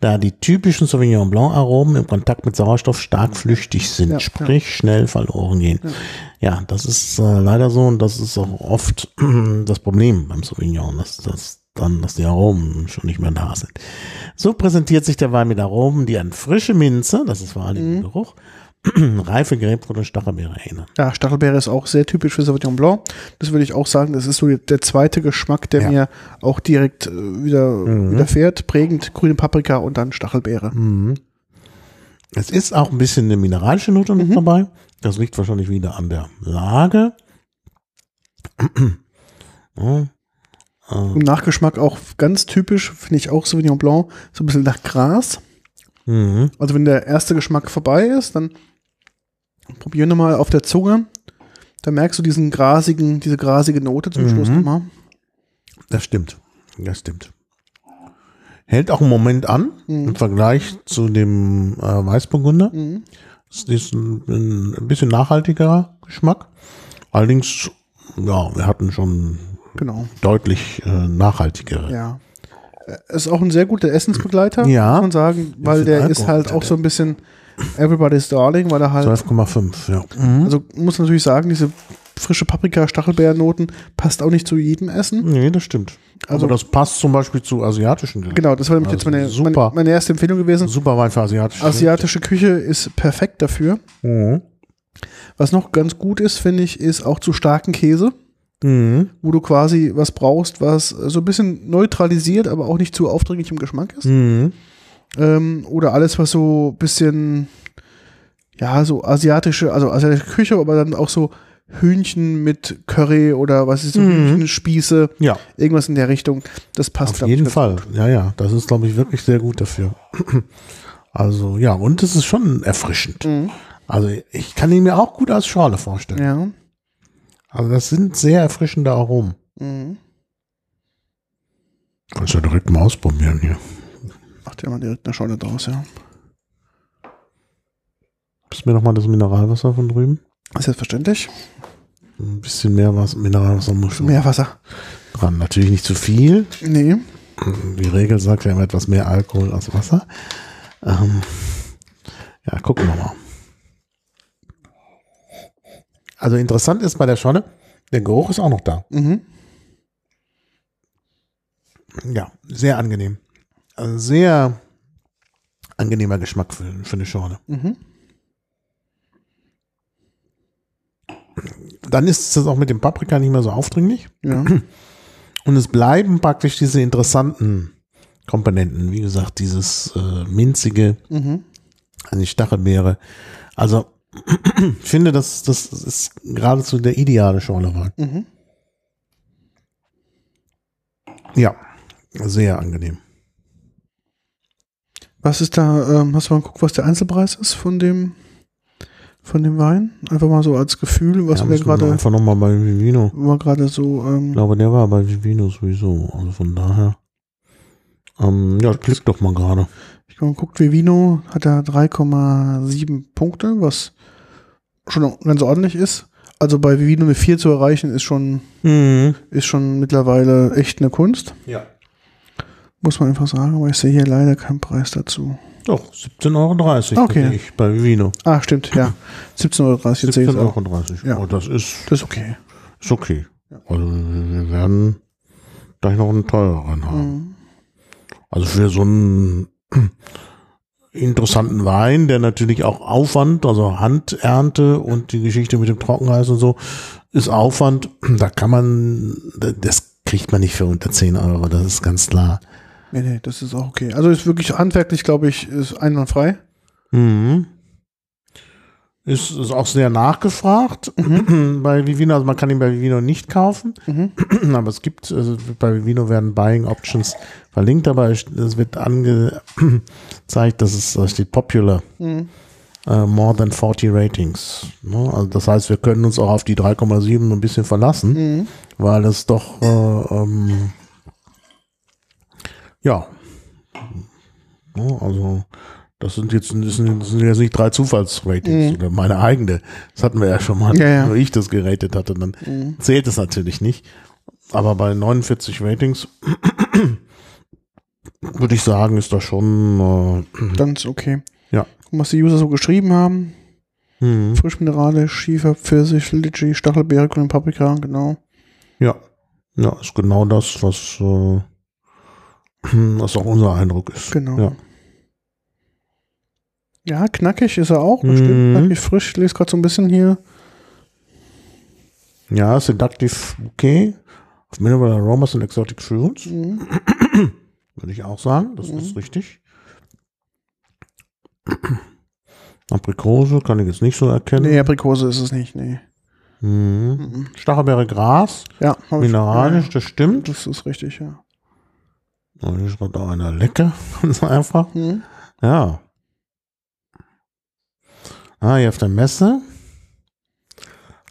da die typischen Sauvignon Blanc Aromen im Kontakt mit Sauerstoff stark flüchtig sind, Ja, sprich schnell verloren gehen. Ja, das ist äh, leider so und das ist auch oft (clears throat) das Problem beim Sauvignon, dass, dass dann, dass die Aromen schon nicht mehr da sind. So präsentiert sich der Wein mit Aromen, die an frische Minze, das ist vor allem der Geruch, reife Grapefruit und Stachelbeere erinnern. Ja, Stachelbeere ist auch sehr typisch für Sauvignon Blanc. Das würde ich auch sagen, das ist so der zweite Geschmack, der Ja. mir auch direkt äh, wieder widerfährt. Prägend grüne Paprika und dann Stachelbeere. Es ist auch ein bisschen eine mineralische Note noch dabei. Das liegt wahrscheinlich wieder an der Lage. (clears throat) Ja, Im Nachgeschmack auch ganz typisch, finde ich auch Sauvignon Blanc, so ein bisschen nach Gras. mhm. Also wenn der erste Geschmack vorbei ist, dann probier nochmal auf der Zunge. Da merkst du diesen grasigen, diese grasige Note zum Schluss nochmal. Das stimmt. Das stimmt. Hält auch einen Moment an im Vergleich zu dem äh, Weißburgunder. Es ist ein, ein bisschen nachhaltigerer Geschmack. Allerdings, ja, wir hatten schon Genau. deutlich äh, nachhaltigere. Ja. Äh, Ist auch ein sehr guter Essensbegleiter, Ja. muss man sagen, weil der ist Alkohol halt hat auch so ein bisschen Everybody's Darling, weil er halt, 12,5, ja. also muss man natürlich sagen, diese frische Paprika-Stachelbeernoten passt auch nicht zu jedem Essen. Nee, das stimmt. Also- Aber das passt zum Beispiel zu asiatischen Gerichten. Genau, das war nämlich Also jetzt meine, super. meine, meine erste Empfehlung gewesen. Super Wein für asiatische Asiatische Küche ist perfekt dafür. Gerichte. Was noch ganz gut ist, finde ich, ist auch zu starken Käse, Mhm. wo du quasi was brauchst, was so ein bisschen neutralisiert, aber auch nicht zu aufdringlich im Geschmack ist. Mhm. Ähm, oder alles, was so ein bisschen, ja, so asiatische, also asiatische Küche, aber dann auch so Hühnchen mit Curry oder was ist so Mhm. Hühnchenspieße, Ja, irgendwas in der Richtung. Das passt auf ich, jeden ganz Fall. Ja, ja, das ist, glaube ich, wirklich sehr gut dafür. (clears throat) Also, ja, und es ist schon erfrischend. Mhm. Also, ich kann ihn mir auch gut als Schorle vorstellen. Ja. Also, das sind sehr erfrischende Aromen. Mhm. Kannst du direkt mal ausprobieren hier. Ja mal direkt eine Scheune draus, ja. Gibst mir nochmal das Mineralwasser von drüben? Selbstverständlich. Ein bisschen mehr was, Mineralwasser muss schon Mehr Wasser. dran. Natürlich nicht zu viel. Nee. Die Regel sagt ja immer etwas mehr Alkohol als Wasser. Ähm, ja, gucken wir mal. Also interessant ist bei der Schorle, der Geruch ist auch noch da. Mhm. Ja, sehr angenehm. Also sehr angenehmer Geschmack für, für eine Schorle. Mhm. Dann ist es auch mit dem Paprika nicht mehr so aufdringlich. Ja. (clears throat) Und es bleiben praktisch diese interessanten Komponenten. Wie gesagt, dieses äh, minzige, Mhm. die Stachelbeere. Also, (clears throat) ich finde, das, das ist geradezu der ideale Schorlewein. Mhm. Ja, sehr angenehm. Was ist da, ähm, hast du mal geguckt, was der Einzelpreis ist von dem, von dem Wein? Einfach mal so als Gefühl, was ja, wir gerade, einfach nochmal bei Vivino. war gerade so, Ich ähm, glaube, der war bei Vivino sowieso. Also von daher. Ähm, ja, klick doch mal gerade. ich habe mal geguckt, Vivino hat da 3,7 Punkte, was schon ganz ordentlich ist. Also bei Vivino eine 4 zu erreichen, ist schon, Mhm. ist schon mittlerweile echt eine Kunst. Ja. Muss man einfach sagen, aber ich sehe hier leider keinen Preis dazu. Doch, 17,30 Euro Okay. kriege ich bei Vivino. Ah, stimmt, ja. (laughs) 17,30 Euro, jetzt sehe ich es auch. 17,30 Ja. Euro. Oh, das ist, Das ist okay. ist okay. Also wir werden gleich noch einen teureren haben. Mhm. Also für so einen (clears throat) interessanten Wein, der natürlich auch Aufwand, also Handernte und die Geschichte mit dem Trockeneis und so, ist Aufwand. (clears throat) Da kann man, das kriegt man nicht für unter 10 Euro, das ist ganz klar. Nee, nee, das ist auch okay. Also ist wirklich handwerklich, glaube ich, ist einwandfrei. Mhm. Ist, ist auch sehr nachgefragt (clears throat) bei Vivino. Also man kann ihn bei Vivino nicht kaufen, Mhm. (clears throat) aber es gibt, also bei Vivino werden Buying Options verlinkt, aber es wird angezeigt, (clears throat) dass es da steht Popular. Mhm. äh, more than 40 Ratings. Ne? Also das heißt, wir können uns auch auf die 3,7 ein bisschen verlassen, Mhm. weil es doch äh, ähm, ja, also Das sind jetzt, das sind, das sind jetzt nicht drei Zufallsratings oder meine eigene. Das hatten wir ja schon mal, Ja, ja. wo ich das geratet hatte. Dann zählt es natürlich nicht. Aber bei 49 Ratings (clears throat) würde ich sagen, ist das schon, Dann ist okay. äh, ja. Gucken, was die User so geschrieben haben. Hm. Frischminerale, Schiefer, Pfirsich, Litchi, Stachelbeere, grüne Paprika, genau. Ja. Ja, ist genau das, was, äh, was auch unser Eindruck ist. Genau. Ja. Ja, knackig ist er auch, bestimmt. Mhm. Knackig frisch. Ich lese gerade so ein bisschen hier. Ja, Seductive Bouquet of Mineral Aromas and Exotic Fruits. Mhm. (clears throat) Würde ich auch sagen, das ist richtig. (clears throat) Aprikose kann ich jetzt nicht so erkennen. Nee, Aprikose ist es nicht, nee. Mhm. Stachelbeere Gras, Ja, hab ich- mineralisch, das Ja, stimmt. das ist richtig, ja. Und hier schreibt auch einer lecker, ganz (laughs) einfach. Mhm. Ja. Ah, hier auf der Messe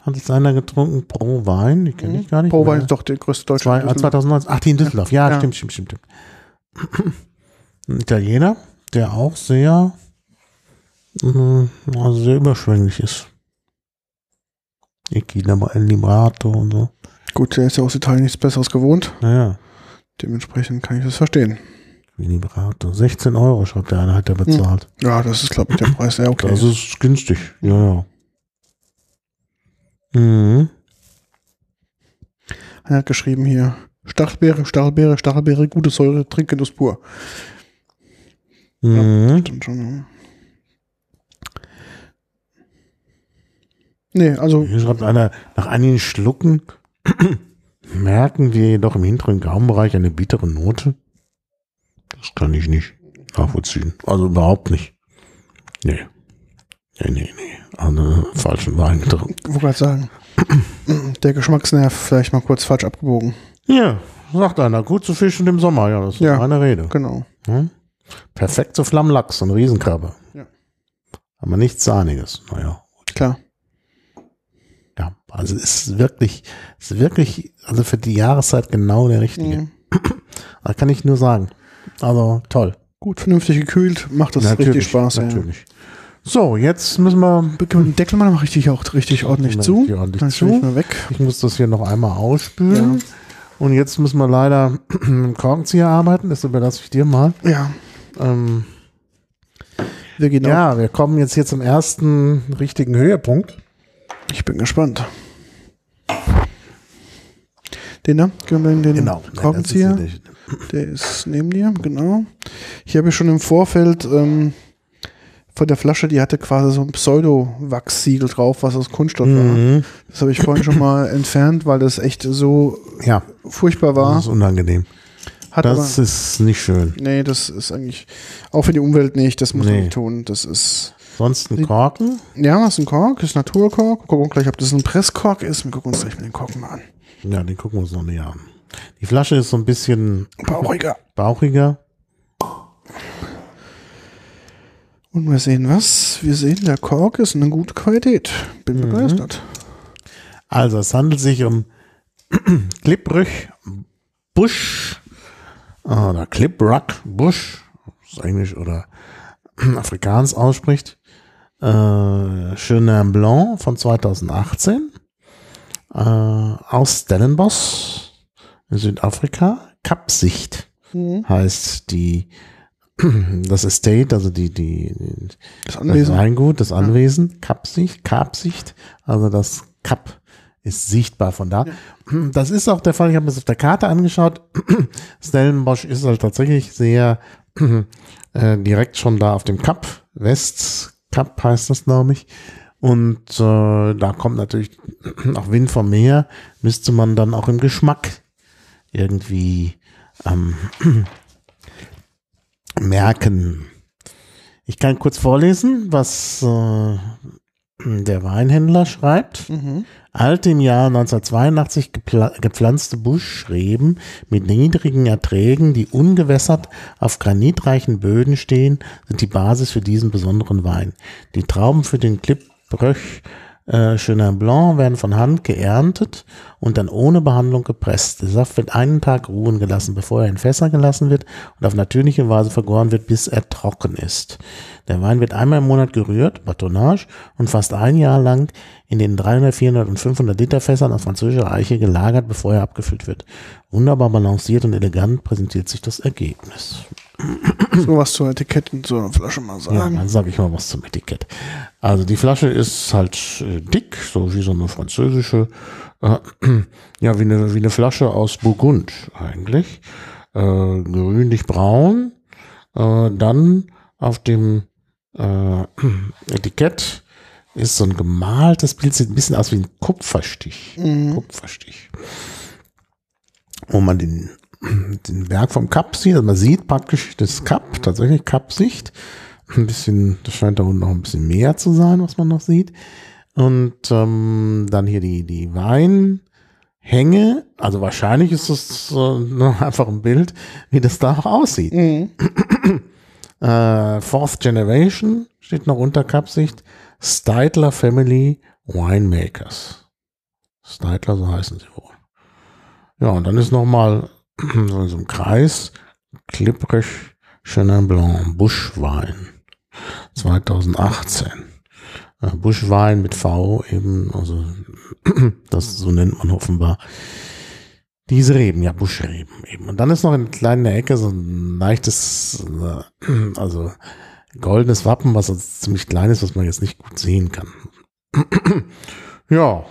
hat jetzt einer getrunken pro Wein, die kenne ich gar nicht. Pro. Wein ist doch der größte deutsche. Zwei, äh, 2019, ach, die in Düsseldorf. Ja, Ja. stimmt, stimmt, stimmt. Ein Italiener, der auch sehr, also sehr überschwänglich ist. Equilibra- Librato und so. Gut, der ist ja aus Italien nichts Besseres gewohnt. Naja, Dementsprechend kann ich das verstehen. Librato. 16 Euro, schreibt der eine, hat er bezahlt. Ja, das ist, glaube ich, der Preis. Ja, okay. Das ist günstig. Ja, ja. Mhm. Er hat geschrieben hier, Stachelbeere, Stachelbeere, Stachelbeere, gute Säure, Trinkgenuss pur. Mhm. Stimmt schon, ja. Nee, also, Hier schreibt einer, nach einigen Schlucken merken wir jedoch im hinteren Gaumenbereich eine bittere Note. Das kann ich nicht nachvollziehen. Also überhaupt nicht. Nee. Nee, nee, nee. Also falschen Wein getrunken. ich wollte gerade sagen, (clears throat) der Geschmacksnerv vielleicht mal kurz falsch abgebogen. Ja, sagt einer. Gut zu fischen im Sommer. Ja, das ist Ja. meine Rede. Genau. Hm? Perfekt zu Flammlachs und Riesenkrabbe. Ja. Aber nichts Sahniges. Naja. Klar. Ja, also es ist wirklich, es ist wirklich, also für die Jahreszeit genau der richtige. Mhm. (clears throat) Da kann ich nur sagen. Also toll. Gut, vernünftig gekühlt, macht das richtig Spaß. Ja. Natürlich. So, jetzt müssen wir, Können den Deckel mal noch richtig, auch richtig ordentlich mal zu. richtig ordentlich Dann zu. ich mal weg. ich muss das hier noch einmal ausspülen. Und jetzt müssen wir leider (clears throat) mit dem Korkenzieher arbeiten. Das überlasse ich dir mal. Ja, Ähm, wir ja, wir kommen jetzt hier zum ersten richtigen Höhepunkt. Ich bin gespannt. Den da? Können wir den Genau. Korkenzieher? Das ist Der ist neben dir, genau. Hier habe ich schon im Vorfeld ähm, von der Flasche, die hatte quasi so ein Pseudo-Wachssiegel drauf, was aus Kunststoff war. Mhm. Das habe ich vorhin schon mal (clears throat) entfernt, weil das echt so Ja, furchtbar das war. ist unangenehm. Hat Das aber, ist nicht schön. nee, das ist eigentlich auch für die Umwelt nicht. Das muss man Nee. nicht tun. Das ist, Sonst ein Korken. ja, ist ein Kork, ist Naturkork. Wir gucken gleich, ob das ein Presskork ist. Wir gucken uns gleich mal den Korken mal an. Ja, den gucken wir uns noch näher an. Die Flasche ist so ein bisschen Bauchiger. bauchiger. Und wir sehen was? Wir sehen, der Kork ist eine gute Qualität. Bin Mhm. begeistert. Also es handelt sich um (clears throat) Cliprüch Busch oder Clipruck Busch, das Englisch oder (clears throat) Afrikaans ausspricht. Äh, Chenin Blanc von 2018 äh, aus Stellenbosch in Südafrika. Kapsicht Mhm. heißt die (clears throat) das Estate, also die, die, Das das Anwesen. Weingut, das Anwesen, Kapsicht, Kapsicht, also das Kap ist sichtbar von da. (clears throat) Das ist auch der Fall, ich habe mir das auf der Karte angeschaut. (clears throat) Stellenbosch ist halt tatsächlich sehr äh, direkt schon da auf dem Kap, Westkap heißt das, glaube ich. Und äh, da kommt natürlich (clears throat) auch Wind vom Meer, müsste man dann auch im Geschmack irgendwie ähm, (clears throat) merken. Ich kann kurz vorlesen, was äh, der Weinhändler schreibt. Mhm. Alte im Jahr 1982 gepla- gepflanzte Buschreben mit niedrigen Erträgen, die ungewässert auf granitreichen Böden stehen, sind die Basis für diesen besonderen Wein. Die Trauben für den Clipbröch äh, Chenin Blanc werden von Hand geerntet und dann ohne Behandlung gepresst. Der Saft wird einen Tag ruhen gelassen, bevor er in Fässer gelassen wird und auf natürliche Weise vergoren wird, bis er trocken ist. Der Wein wird einmal im Monat gerührt, Batonnage, und fast ein Jahr lang in den 300, 400 und 500 Liter Fässern aus französischer Eiche gelagert, bevor er abgefüllt wird. Wunderbar balanciert und elegant präsentiert sich das Ergebnis. So was zur Etikett in so einer Flasche mal Ja, sagen. dann sage ich mal was zum Etikett. Also die Flasche ist halt äh, dick, so wie so eine französische, äh, (clears throat) ja, wie eine, wie eine Flasche aus Burgund eigentlich. Äh, grünlich-braun. Äh, dann auf dem äh, (clears throat) Etikett ist so ein gemaltes Bild, sieht ein bisschen aus wie ein Kupferstich. Mhm. Kupferstich. Wo man den, den Werk vom Cup sieht. Also man sieht praktisch das Cup, tatsächlich Cup-Sicht. Ein bisschen, das scheint da unten noch ein bisschen mehr zu sein, was man noch sieht. Und ähm, dann hier die, die Weinhänge. Also wahrscheinlich ist das äh, (laughs) einfach ein Bild, wie das da auch aussieht. Mhm. (clears throat) Äh, Fourth Generation steht noch unter Cup-Sicht. Steidler Family Winemakers. Steidler, so heißen sie wohl. Ja, und dann ist nochmal so in so einem Kreis Klipprig Chenin Blanc Buschwein 2018. Äh, Buschwein mit V eben, also (clears throat) das so nennt man offenbar diese Reben, ja Buschreben eben. Und dann ist noch in kleiner Ecke so ein leichtes, äh, (clears throat) also goldenes Wappen, was also ziemlich klein ist, was man jetzt nicht gut sehen kann. (clears throat) ja,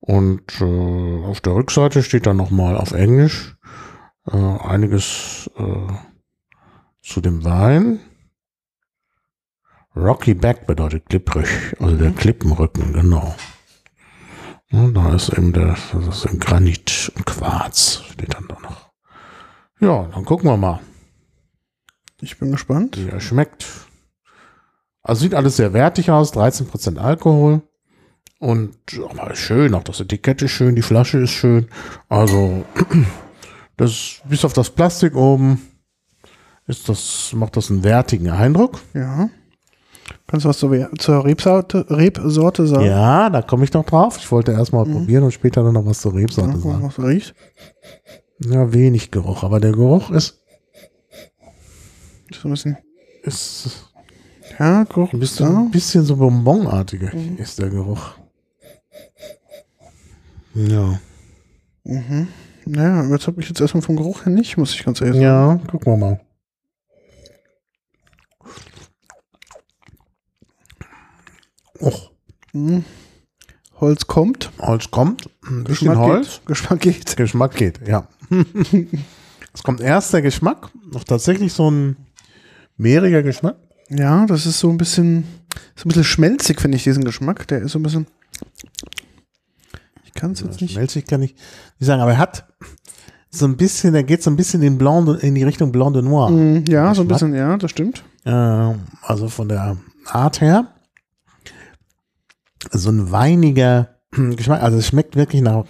und äh, auf der Rückseite steht dann nochmal auf Englisch äh, einiges äh, zu dem Wein. Rocky Back bedeutet klipprig, also der Klippenrücken, genau. Ja, da ist eben der, das ist Granit und Quarz, steht dann da noch. Ja, dann gucken wir mal, Ich bin gespannt. wie er schmeckt. Also sieht alles sehr wertig aus, 13% Alkohol. Und aber schön, auch das Etikett ist schön, die Flasche ist schön. Also, (clears throat) das, bis auf das Plastik oben, ist das, macht das einen wertigen Eindruck. Ja. Kannst du was zur, Rebsorte, Rebsorte sagen? Ja, da komme ich noch drauf. Ich wollte erstmal probieren und später dann noch was zur Rebsorte Ja, sagen. was riecht? Ja, wenig Geruch, aber der Geruch ist, So ein bisschen. ist Ja, Geruch ein bisschen, ein bisschen so bonbonartiger ist der Geruch. Ja. Mhm. Naja, jetzt habe ich jetzt erstmal vom Geruch her nicht, muss ich ganz ehrlich sagen. Ja, gucken wir mal. Och, Mhm. Holz kommt. Holz kommt, ein bisschen Geschmack Holz. geht. Geschmack geht. Geschmack geht, ja. (laughs) es kommt erst der Geschmack, noch tatsächlich so ein mehriger Geschmack. Ja, das ist so ein bisschen, so ein bisschen schmelzig, finde ich, diesen Geschmack. Der ist so ein bisschen. Kann es jetzt nicht. Schmelzig kann ich nicht sagen, aber er hat so ein bisschen, er geht so ein bisschen in, Blanc, de- in die Richtung Blanc de Noir. Mhm, ja, so ein bisschen, ja, das stimmt. Äh, also von der Art her. So ein weiniger (clears throat) Geschmack, also es schmeckt wirklich nach,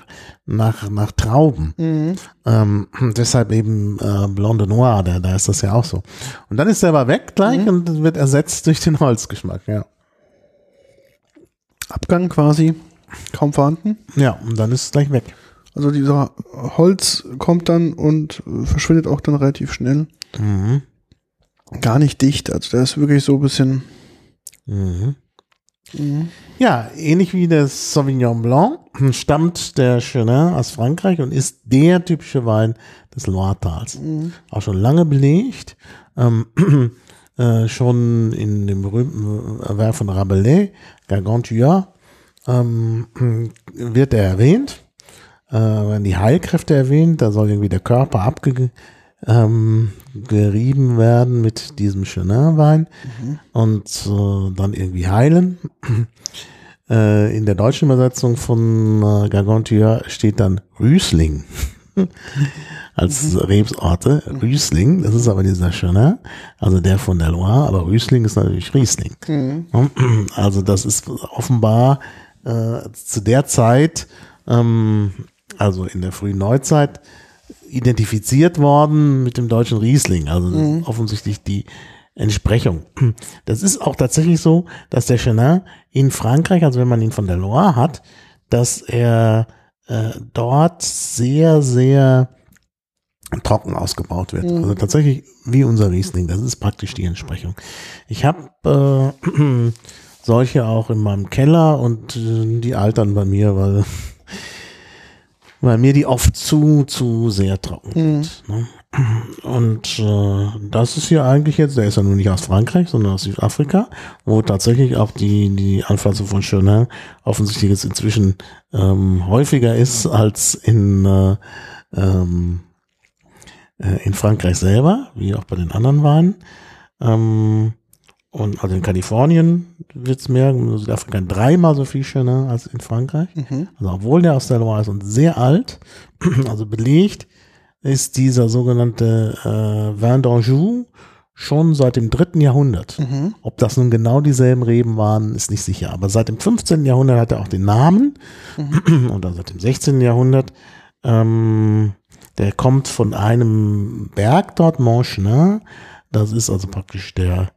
nach, nach Trauben. Mhm. Ähm, (clears throat) deshalb eben äh, Blanc de Noir, da, da ist das ja auch so. Und dann ist er aber weg gleich und wird ersetzt (laughs) durch den Holzgeschmack, ja. Abgang quasi kaum vorhanden. Ja, und dann ist es gleich weg. Also dieser Holz kommt dann und verschwindet auch dann relativ schnell. Mhm. Gar nicht dicht. Also der ist wirklich so ein bisschen. Mhm. Mhm. Ja, ähnlich wie der Sauvignon Blanc (laughs) stammt der Chenin aus Frankreich und ist der typische Wein des Loire-Tals. Mhm. Auch schon lange belegt. Ähm, (clears throat) äh, schon in dem berühmten Werk von Rabelais, Gargantua, ähm, (clears throat) wird er erwähnt. Äh, werden die Heilkräfte erwähnt. Da soll irgendwie der Körper abge ähm, gerieben werden mit diesem Chenin-Wein und äh, dann irgendwie heilen. (clears throat) Äh, in der deutschen Übersetzung von äh, Gargantua steht dann Rüsling (laughs) als Rebsorte. Rüsling, das ist aber dieser Chenin, also der von der Loire, aber Rüsling ist natürlich Riesling. Mhm. Also das ist offenbar äh, zu der Zeit, ähm, also in der frühen Neuzeit, identifiziert worden mit dem deutschen Riesling. Also offensichtlich die Entsprechung. Das ist auch tatsächlich so, dass der Chenin in Frankreich, also wenn man ihn von der Loire hat, dass er äh, dort sehr, sehr trocken ausgebaut wird. Also tatsächlich wie unser Riesling. Das ist praktisch die Entsprechung. Ich habe äh, (clears throat) solche auch in meinem Keller und äh, die altern bei mir, weil (laughs) weil mir die oft zu zu sehr trocken sind. Ne? Und äh, das ist hier eigentlich jetzt, der ist ja nun nicht aus Frankreich, sondern aus Südafrika, wo tatsächlich auch die, die Anpflanzung von Chenin offensichtlich jetzt inzwischen ähm, häufiger ist als in, äh, ähm, äh, in Frankreich selber, wie auch bei den anderen Weinen. Ähm, und also in Kalifornien wird's mehr, in Südafrika dreimal so viel Chenin als in Frankreich. Also obwohl der aus der Loire ist und sehr alt, (clears throat) also belegt, ist dieser sogenannte äh, Vin d'Anjou schon seit dem dritten Jahrhundert. Ob das nun genau dieselben Reben waren, ist nicht sicher. Aber seit dem 15. Jahrhundert hat er auch den Namen. (clears throat) Und dann seit dem 16. Jahrhundert. Ähm, der kommt von einem Berg dort, Montchenin. Das ist also praktisch der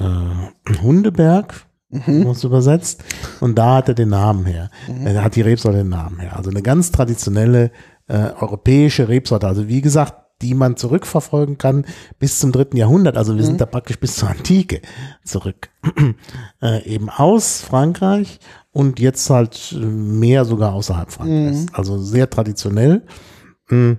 äh, Hundeberg, man es übersetzt. Und da hat er den Namen her. Er hat die Rebsorte den Namen her. Also eine ganz traditionelle äh, europäische Rebsorte. Also wie gesagt, die man zurückverfolgen kann bis zum dritten Jahrhundert. Also wir sind da praktisch bis zur Antike zurück. (clears throat) äh, eben aus Frankreich und jetzt halt äh, mehr sogar außerhalb Frankreichs. Also sehr traditionell. Mm.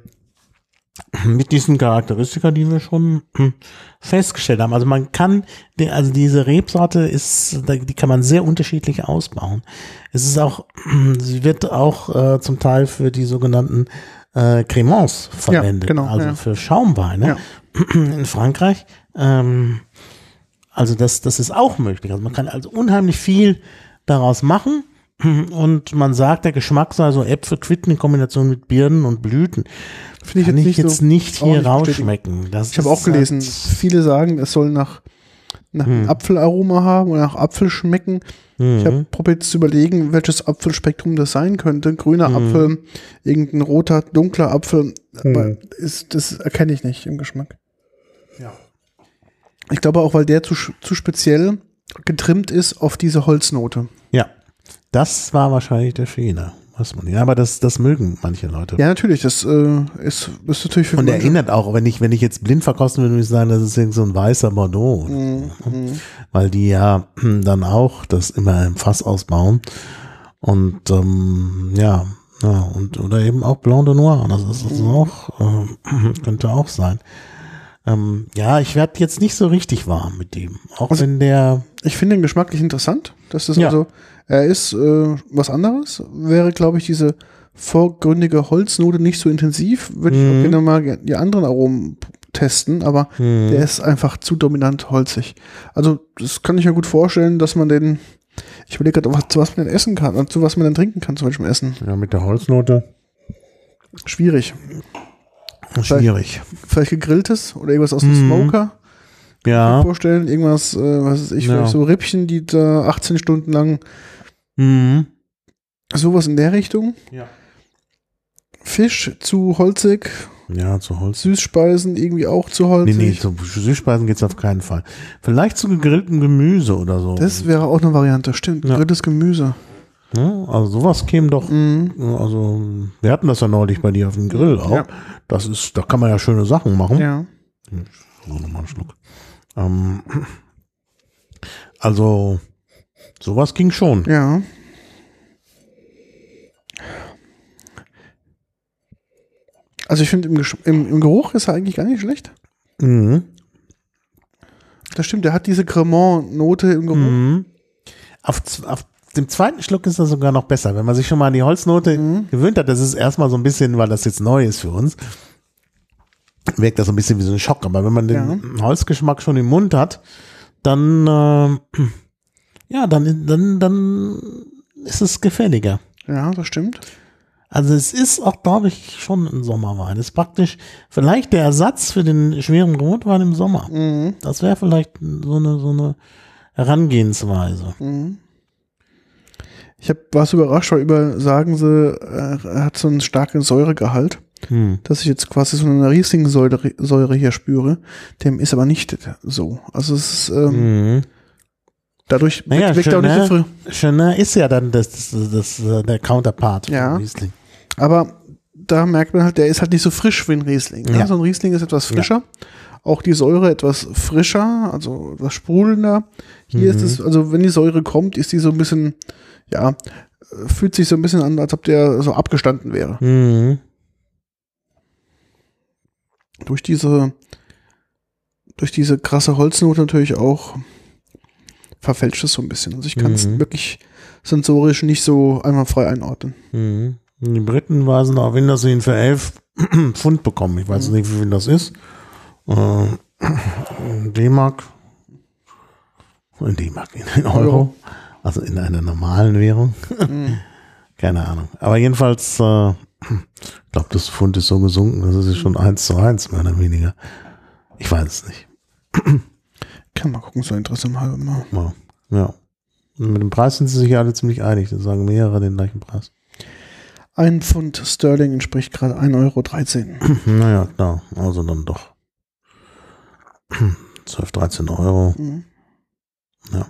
Mit diesen Charakteristika, die wir schon mm, festgestellt haben. Also man kann, also diese Rebsorte ist, die kann man sehr unterschiedlich ausbauen. Es ist auch, sie wird auch äh, zum Teil für die sogenannten äh, Cremants verwendet, genau, also ja. für Schaumweine (clears throat) in Frankreich. Ähm, also das, das ist auch möglich. Also man kann also unheimlich viel daraus machen. Und man sagt, der Geschmack sei so Äpfel quitten in Kombination mit Birnen und Blüten. Finde ich Kann jetzt ich nicht jetzt so- nicht hier nicht rausschmecken. Das Ich habe auch gelesen, halt- viele sagen, es soll nach, nach Hm. Apfelaroma haben oder nach Apfel schmecken. Ich habe Mhm. probiert zu überlegen, welches Apfelspektrum das sein könnte. Grüner Mhm. Apfel, irgendein roter, dunkler Apfel. Mhm. Aber ist, das erkenne ich nicht im Geschmack. Ja. Ich glaube auch, weil der zu, zu speziell getrimmt ist auf diese Holznote. ja, das war wahrscheinlich der Fehler. Weiß man nicht. Aber das, das mögen manche Leute. Ja, natürlich, das äh, ist, ist natürlich für Und manche- erinnert auch, wenn ich, wenn ich jetzt blind verkosten würde, würde ich sagen, das ist irgend so ein weißer Bordeaux. Mhm, so. Weil die ja (clears throat) dann auch das immer im Fass ausbauen. Und ähm, ja, ja, und oder eben auch Blanc de Noir. Das ist das auch, äh, (clears throat) könnte auch sein. Ähm, ja, ich werde jetzt nicht so richtig warm mit dem. Auch Also- wenn der Ich finde den geschmacklich interessant. Das ist Ja. also, er ist äh, was anderes. Wäre, glaube ich, diese vorgründige Holznote nicht so intensiv, würde ich Mhm. auch gerne mal die anderen Aromen testen, aber Mhm. der ist einfach zu dominant holzig. Also, das kann ich mir gut vorstellen, dass man den, ich überlege gerade, was- zu was man denn essen kann und zu was man denn trinken kann, zum Beispiel im Essen. ja, mit der Holznote Schwierig. Schwierig. Vielleicht gegrilltes oder irgendwas aus dem Mhm. Smoker. Ja. Vorstellen, irgendwas, äh, was weiß ich, Ja. vielleicht so Rippchen, die da 18 Stunden lang, Mhm. sowas in der Richtung. Ja. Fisch zu holzig, Ja, zu Holz. Süßspeisen irgendwie auch zu Nee, holzig. nee, zu Süßspeisen geht's auf keinen Fall. Vielleicht zu gegrilltem Gemüse oder so. Das wäre auch eine Variante, stimmt. Ja. Drittes Gemüse. Ja, also sowas käme doch, Mhm. also wir hatten das ja neulich bei dir auf dem Grill auch. Ja. Das ist, da kann man ja schöne Sachen machen. Ja. So, nochmal einen Schluck. Ähm, (clears throat) also sowas ging schon. Ja. Also ich finde, im, im, im Geruch ist er eigentlich gar nicht schlecht. Mhm. Das stimmt, der hat diese Cremant-Note im Geruch. Mhm. Auf, auf dem zweiten Schluck ist das sogar noch besser. Wenn man sich schon mal an die Holznote Mhm. gewöhnt hat, das ist erstmal so ein bisschen, weil das jetzt neu ist für uns, wirkt das so ein bisschen wie so ein Schock. Aber wenn man den Holzgeschmack schon im Mund hat, dann, äh, ja, dann, dann, dann ist es gefälliger. Ja, das stimmt. Also es ist auch, glaube ich, schon ein Sommerwein. Es ist praktisch vielleicht der Ersatz für den schweren Rotwein im Sommer. Mhm. Das wäre vielleicht so eine, so eine Herangehensweise. Mhm. Ich hab, war so überrascht, weil über, sagen sie, äh, er hat so einen starken Säuregehalt. Hm. dass ich jetzt quasi so eine Riesling-Säure Säure hier spüre. Dem ist aber nicht so. Also es ist, ähm, Mhm. dadurch Naja, wirkt auch nicht so Chenin, ist ja dann das, das, das, äh, der Counterpart von Ja. Riesling. Aber da merkt man halt, der ist halt nicht so frisch wie ein Riesling. Ne? Ja. So ein Riesling ist etwas frischer. Auch die Säure etwas frischer, also etwas sprudelnder. Hier ist Mhm. es, also wenn die Säure kommt, ist die so ein bisschen, ja, äh, fühlt sich so ein bisschen an, als ob der so abgestanden wäre. Mhm. Durch diese, durch diese krasse Holznote natürlich auch verfälscht es so ein bisschen. Also ich kann es Mhm. wirklich sensorisch nicht so einmal frei einordnen. Mhm. Die Briten weisen darauf hin, dass sie ihn für 11 (clears throat) Pfund bekommen. Ich weiß nicht, wie viel das ist. Äh, in (clears throat) D-Mark. In D-Mark, (laughs) in Euro. Euro. Also in einer normalen Währung. (laughs) Keine Ahnung. Aber jedenfalls, äh, ich glaube, das Pfund ist so gesunken, das ist schon eins zu eins, mehr oder weniger. Ich weiß es nicht. Kann mal gucken, so Interesse im halben Mal. Ja. ja. Mit dem Preis sind sie sich ja alle ziemlich einig. Da sagen mehrere den gleichen Preis. Ein Pfund Sterling entspricht gerade 1,13 Euro. (clears throat) Naja, klar. Also dann doch. (clears throat) 12, 13 Euro. Mhm. Ja.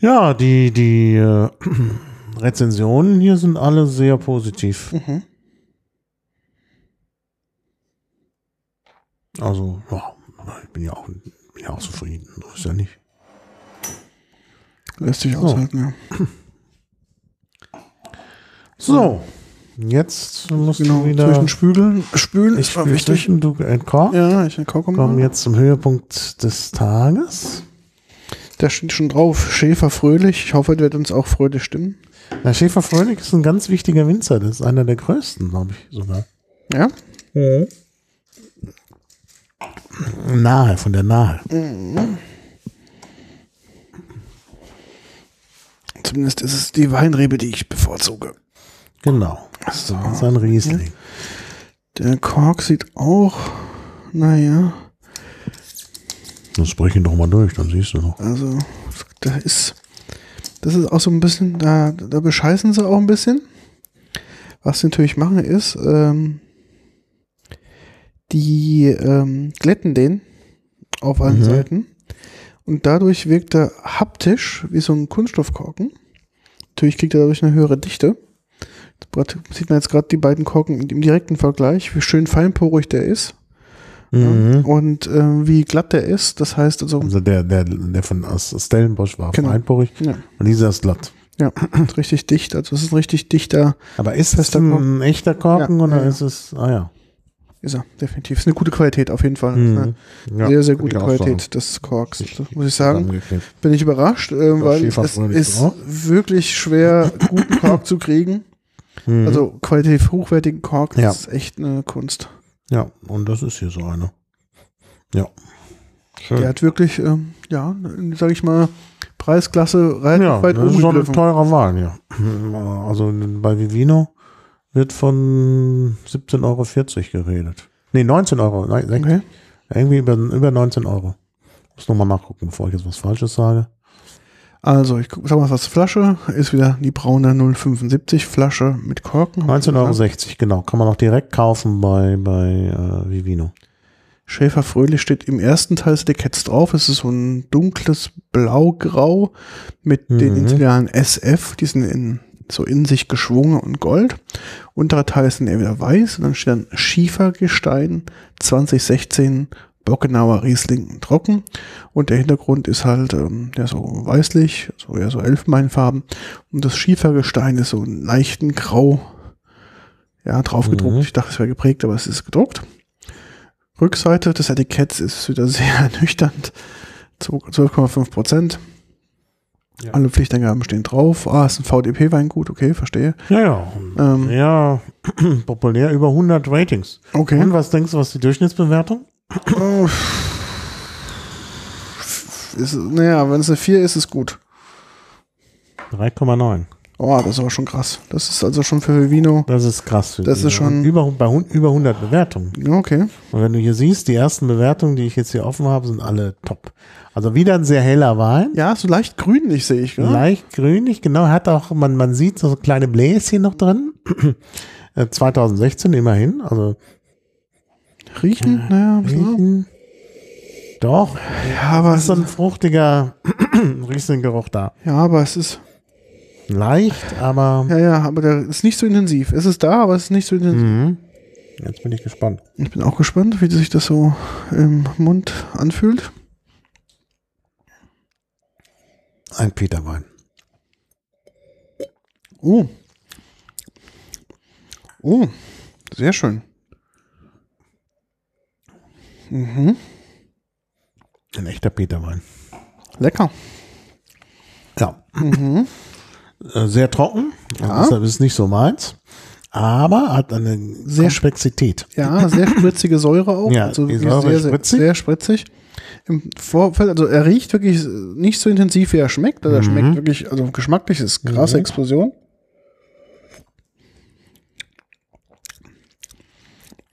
Ja, die, die äh, (clears throat) Rezensionen hier sind alle sehr positiv. Mhm. Also, ja, ich bin ja auch, bin ja auch zufrieden. So ist ja nicht. Lässt sich So. aushalten, ja. (clears throat) So, jetzt musst Genau, du wieder. zwischen Spügeln, Spülen ich war wichtig. du entkork. Ja, ich kaufe Kommen jetzt zum Höhepunkt des Tages. Da steht schon drauf, Schäfer fröhlich. Ich hoffe, der wird uns auch fröhlich stimmen. Der Schäfer Fröhlich ist ein ganz wichtiger Winzer. Das ist einer der größten, glaube ich sogar. Ja? Nahe, von der Nahe. Zumindest ist es die Weinrebe, die ich bevorzuge. Genau. So. Das ist ein Riesling. Der Kork sieht auch, naja, Das sprich ihn doch mal durch, dann siehst du noch. also da ist, das ist auch so ein bisschen, da, da bescheißen sie auch ein bisschen. Was sie natürlich machen ist, ähm, die ähm, glätten den auf allen Mhm. Seiten und dadurch wirkt er haptisch wie so ein Kunststoffkorken. Natürlich kriegt er dadurch eine höhere Dichte. Grad sieht man jetzt gerade die beiden Korken im direkten Vergleich, wie schön feinporig der ist Mhm. und äh, wie glatt der ist. Das heißt also, Also der, der, der von aus Stellenbosch war Genau. feinporig ja, und dieser ist glatt. ja (clears throat) richtig dicht. Also es ist ein richtig dichter, Aber ist das Fester ein Korken. echter Korken Ja, oder ja, ist es, ah ja. ist er, definitiv. Ist eine gute Qualität auf jeden Fall. Mhm. Ja, Sehr, sehr gute Qualität des Korks. Muss ich sagen. Bin ich überrascht, äh, weil es ist auch. wirklich schwer, guten Kork (laughs) zu kriegen. Mhm. Also qualitativ hochwertigen Kork Ja. ist echt eine Kunst. Ja, und das ist hier so einer. Ja. Schön. Der hat wirklich, ähm, ja, sage ich mal, Preisklasse relativ Ja, weit das ist schon ein teurer Wagen, ja. Also bei Vivino wird von 17,40 Euro geredet. Nee, 19 Euro. Nein, Okay. Irgendwie über, über 19 Euro. Muss nochmal nachgucken, bevor ich jetzt was Falsches sage. Also, ich guck- sag mal was. Flasche ist wieder die braune 075 Flasche mit Korken. 19,60 Euro, genau. Kann man auch direkt kaufen bei, bei äh, Vivino. Schäfer Fröhlich steht im ersten Teil des Etiketts drauf. Es ist so ein dunkles Blau-Grau mit den Mhm. Initialen SF. Die sind in, so in sich geschwungen und Gold. Unterer Teil ist dann eher wieder weiß. Und dann steht dann Schiefergestein 2016 Bockenauer Riesling trocken. Und der Hintergrund ist halt ähm, ja, so weißlich, so eher so Elfenbeinfarben. Und das Schiefergestein ist so einen leichten Grau ja, drauf gedruckt. Mhm. Ich dachte, es wäre geprägt, aber es ist gedruckt. Rückseite des Etiketts ist wieder (laughs) sehr ernüchternd. 12,5 Prozent. Ja. Alle Pflichtangaben stehen drauf. Ah, ist ein VDP-Weingut, okay, verstehe. Ja, ja. Ähm, Ja, (clears throat) populär über 100 Ratings. okay. Und was denkst du, was die Durchschnittsbewertung? Ist, naja, wenn es eine 4 ist, ist gut. 3,9. Oh, das ist aber schon krass. Das ist also schon für Vino. Das ist krass. Für Das die. ist schon- Und Über, bei über 100 Bewertungen. Okay. Und wenn du hier siehst, die ersten Bewertungen, die ich jetzt hier offen habe, sind alle top. Also wieder ein sehr heller Wein. Ja, so leicht grünlich sehe ich. Ja? Leicht grünlich, genau. Hat auch, man, man sieht so kleine Bläschen noch drin. (clears throat) Äh, 2016 immerhin, also Riechen, naja, so. riechen. Doch, ja, aber, ist so ein fruchtiger (clears throat) Riesling-Geruch da. ja, aber es ist, Leicht, aber ja, ja, aber der ist nicht so intensiv. Es ist da, aber es ist nicht so intensiv. mhm. jetzt bin ich gespannt. Ich bin auch gespannt, wie sich das so im Mund anfühlt. Ein Peterwein. Oh. Oh, sehr schön. Mhm. Ein echter Peterwein. Lecker. Ja. Mhm. Äh, Sehr trocken, Ja. deshalb ist es nicht so meins. Aber hat eine Sehr Komplexität. Ja, sehr spritzige Säure auch. Ja, also die Säure sehr, spritzig. sehr spritzig. Im Vorfeld, also er riecht wirklich nicht so intensiv, wie er schmeckt. Also er Mhm. schmeckt wirklich, also geschmacklich ist krasse Mhm. Explosion.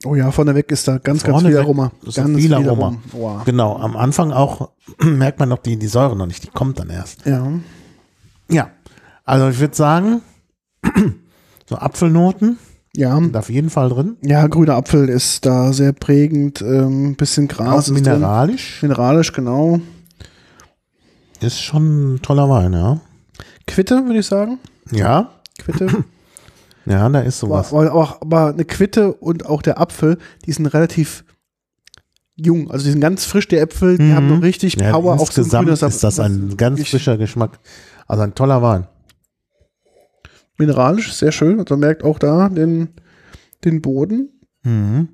Oh ja, vorneweg ist da ganz, ganz viel Aroma. ganz viel Aroma. Wow. Genau, am Anfang auch (clears throat) merkt man noch die, die Säure noch nicht, die kommt dann erst. Ja. Ja, also ich würde sagen, (clears throat) so Apfelnoten Ja. sind auf jeden Fall drin. Ja, grüner Apfel ist da sehr prägend. Ähm, bisschen Gras Auch ist drin. mineralisch. Mineralisch, genau. Ist schon ein toller Wein, ja. Quitte, würde ich sagen. Ja, Quitte. (clears throat) ja, da ist sowas. Aber, auch, aber eine Quitte und auch der Apfel, die sind relativ jung. Also die sind ganz frisch, die Äpfel, die Mhm. haben noch richtig Ja, Power. Auch Grünen, ist das ein ganz frischer Geschmack. Also ein toller Wein. Mineralisch, sehr schön. Und man merkt auch da den, den Boden. Mhm.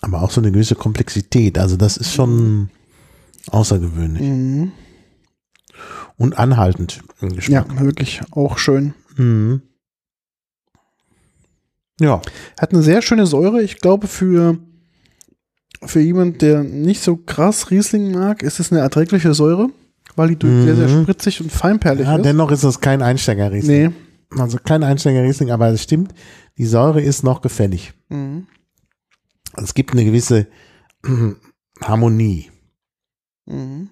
Aber auch so eine gewisse Komplexität. Also das ist schon außergewöhnlich Mhm. Und anhaltend im Ja, Geschmack. wirklich auch schön. Mhm. Ja. Hat eine sehr schöne Säure. Ich glaube, für, für jemand, der nicht so krass Riesling mag, ist es eine erträgliche Säure, weil die Mhm. sehr, sehr spritzig und feinperlig ja ist. dennoch ist es kein Einsteiger-Riesling. Nee. Also kein Einsteiger-Riesling, aber es stimmt, die Säure ist noch gefällig. Mhm. Es gibt eine gewisse (clears throat) Harmonie. Mhm.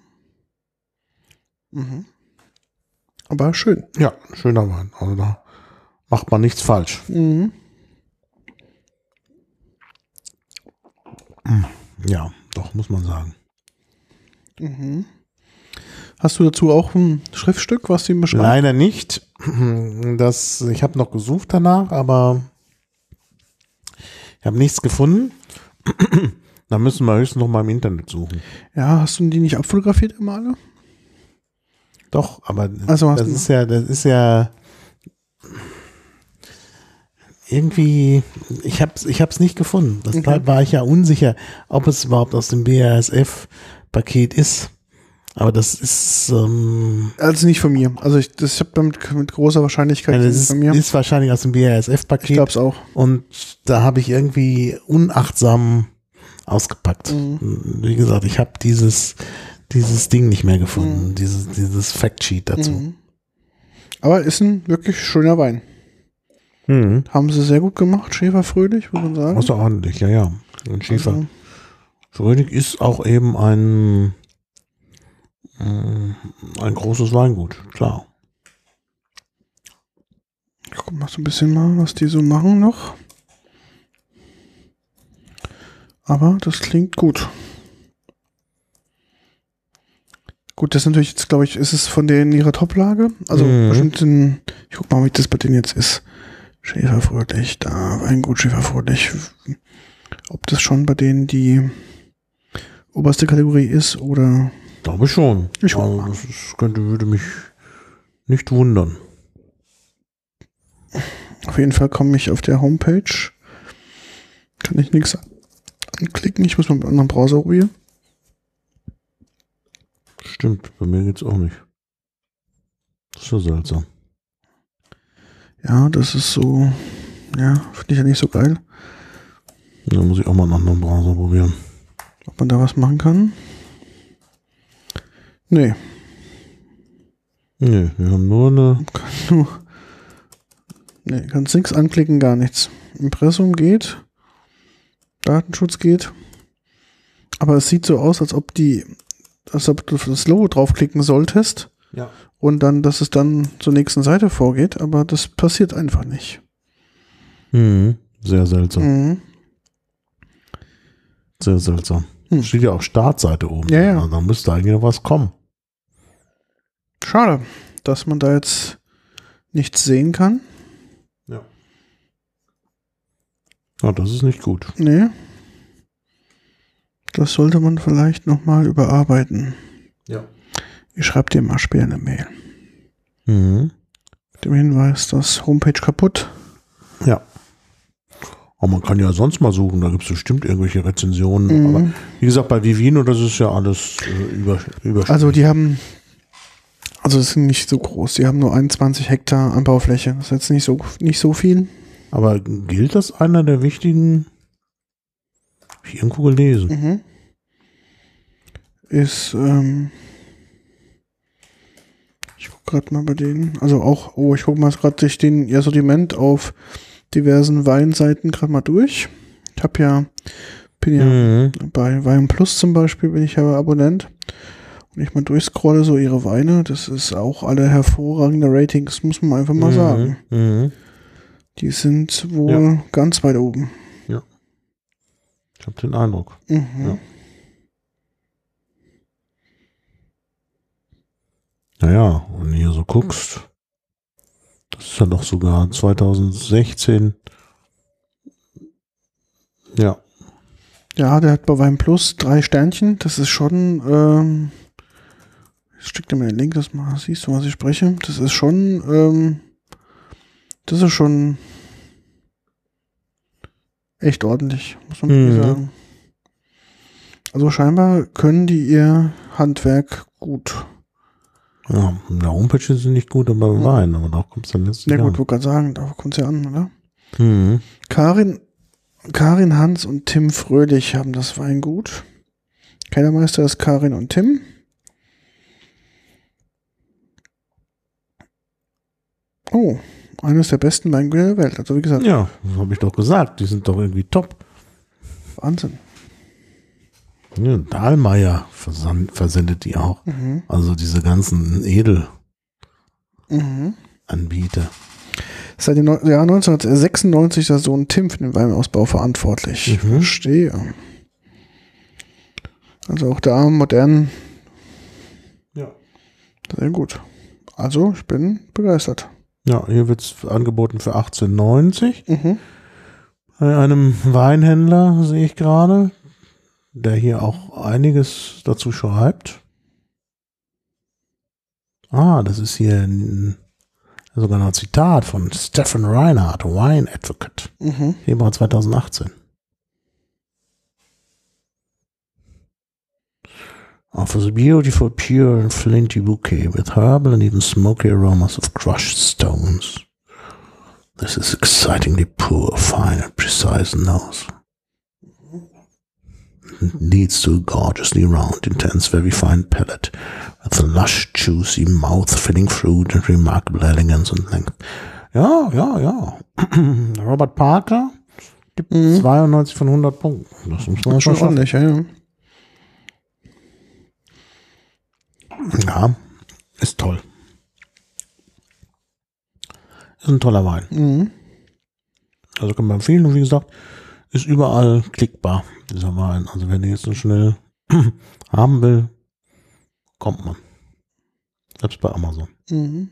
Mhm. Aber schön. Ja, schöner Wein. Also da macht man nichts falsch. Mhm. Ja, doch, muss man sagen. Mhm. Hast du dazu auch ein Schriftstück, was ihn beschreibt? Leider nicht. Das, ich habe noch gesucht danach, aber ich habe nichts gefunden. Da müssen wir höchstens noch mal im Internet suchen. Ja, hast du die nicht abfotografiert immer alle? Doch, aber Also hast das ist ja, das ist ja irgendwie, ich habe ich hab's nicht gefunden. Okay. Deshalb war ich ja unsicher, ob es überhaupt aus dem BASF-Paket ist. Aber das ist, ähm, Also nicht von mir. Also ich, das ich habe damit mit großer Wahrscheinlichkeit das nicht ist, von mir. ist wahrscheinlich aus dem ich BASF-Paket. glaube es auch. Und da habe ich irgendwie unachtsam ausgepackt. Mhm. Wie gesagt, ich habe dieses, dieses Ding nicht mehr gefunden, dieses, dieses Factsheet dazu. Mhm. Aber ist ein wirklich schöner Wein. Mhm. Haben sie sehr gut gemacht, Schäferfröhlich, muss man sagen. Außerordentlich, ja, ja. Und Schiefer. Also, Schrödig ist auch eben ein, äh, ein großes Weingut, klar. ich guck mal so ein bisschen mal, was die so machen noch. Aber das klingt gut. Gut, das ist natürlich jetzt, glaube ich, ist es von denen ihrer Toplage. Also Mhm. bestimmt in, ich guck mal, wie das bei denen jetzt ist. Schäferfröhlich, da, Weingut Schäferfröhlich. Ob das schon bei denen die oberste Kategorie ist oder Glaube schon. Ich also, mal. das ist, könnte, würde mich nicht wundern. Auf jeden Fall komme ich auf der Homepage. Kann ich nichts anklicken. Ich muss mal mit einem anderen Browser probieren. Stimmt, bei mir geht's auch nicht. Das ist ja seltsam. Ja, das ist so. Ja, finde ich ja nicht so geil. Da muss ich auch mal einen anderen Browser probieren. Ob man da was machen kann. Nee, Nee, wir haben nur eine. kann nur. Nee, kannst nichts anklicken, gar nichts. Impressum geht. Datenschutz geht. Aber es sieht so aus, als ob die. Als ob du auf das Logo draufklicken solltest. Ja. und dann, dass es dann zur nächsten Seite vorgeht, aber das passiert einfach nicht. Mhm. Sehr seltsam. Mhm. Sehr seltsam. Hm. Steht ja auch Startseite oben. Ja, ja. Also da müsste eigentlich noch was kommen. Schade, dass man da jetzt nichts sehen kann. Ja. Ja, das ist nicht gut. Nee. Das sollte man vielleicht nochmal überarbeiten. Ja. Ich schreibe dir mal später eine Mail. Mhm. Mit dem Hinweis, dass Homepage kaputt. Ja. Aber man kann ja sonst mal suchen, da gibt es bestimmt irgendwelche Rezensionen. Mhm. Aber wie gesagt, bei Vivino, das ist ja alles äh, über, über Also die haben, also es sind nicht so groß. Die haben nur 21 Hektar Anbaufläche. Das ist jetzt nicht so, nicht so viel. Aber gilt das einer der wichtigen? Ich irgendwo gelesen. Mhm. Ist, ähm, ich guck gerade mal bei denen, also auch, oh, ich guck mal gerade durch den ihr Sortiment auf diversen Weinseiten gerade mal durch. Ich habe ja, bin ja Mhm. bei Wein Plus zum Beispiel bin ich ja Abonnent. Und ich mal durchscrolle so ihre Weine, das ist auch alle hervorragende Ratings, muss man einfach mal Mhm. sagen. Mhm. Die sind wohl ganz weit oben. Habe den Eindruck. Mhm. Ja. Naja, wenn du hier so guckst, das ist ja doch sogar 2016. Ja. Ja, der hat bei Wein Plus drei Sternchen. Das ist schon, ähm, ich schick dir mal den Link, dass mal siehst du, was ich spreche. Das ist schon, ähm, das ist schon echt ordentlich, muss man Mhm. sagen. Also scheinbar können die ihr Handwerk gut. Ja, in der Homepage ist sie nicht gut, aber beim Wein, aber da kommt es dann letztlich Ja gut, wollte gerade sagen, da kommt es ja an, oder? Mhm. Karin, Karin Hans und Tim Fröhlich haben das Weingut. Kellermeister ist Karin und Tim. Oh, eines der besten Weingüter der Welt. Also wie gesagt, Ja, das habe ich doch gesagt. Die sind doch irgendwie top. Wahnsinn. Ja, Dahlmeier versendet die auch. Mhm. Also diese ganzen Edelanbieter. Mhm. Seit dem Jahr 1996 ist der Sohn Tim für den Weinausbau verantwortlich. Mhm. Verstehe. Also auch da modern, Ja. sehr gut. Also ich bin begeistert. Ja, hier wird es angeboten für 18,90. Mhm. Bei einem Weinhändler sehe ich gerade, der hier auch einiges dazu schreibt. Ah, das ist hier ein, sogar noch ein Zitat von Stephen Reinhardt, Wine Advocate, Mhm. Februar 2018. Offers a beautiful, pure and flinty bouquet with herbal and even smoky aromas of crushed stones. This is excitingly poor, fine and precise nose. Leads to a gorgeously round, intense, very fine palate, with a lush, juicy, mouth-filling fruit and remarkable elegance and length. Ja, ja, ja. (clears throat) Robert Parker gibt Mhm. 92 von 100 Punkten. Das muss man Schon schon ordentlich, ja, ja. Ist toll. Ist ein toller Wein. Mhm. Also kann man empfehlen und wie gesagt, ist überall klickbar, dieser Wein. Also wenn ihr jetzt so schnell (clears throat) haben will, kommt man. Selbst bei Amazon. Mhm.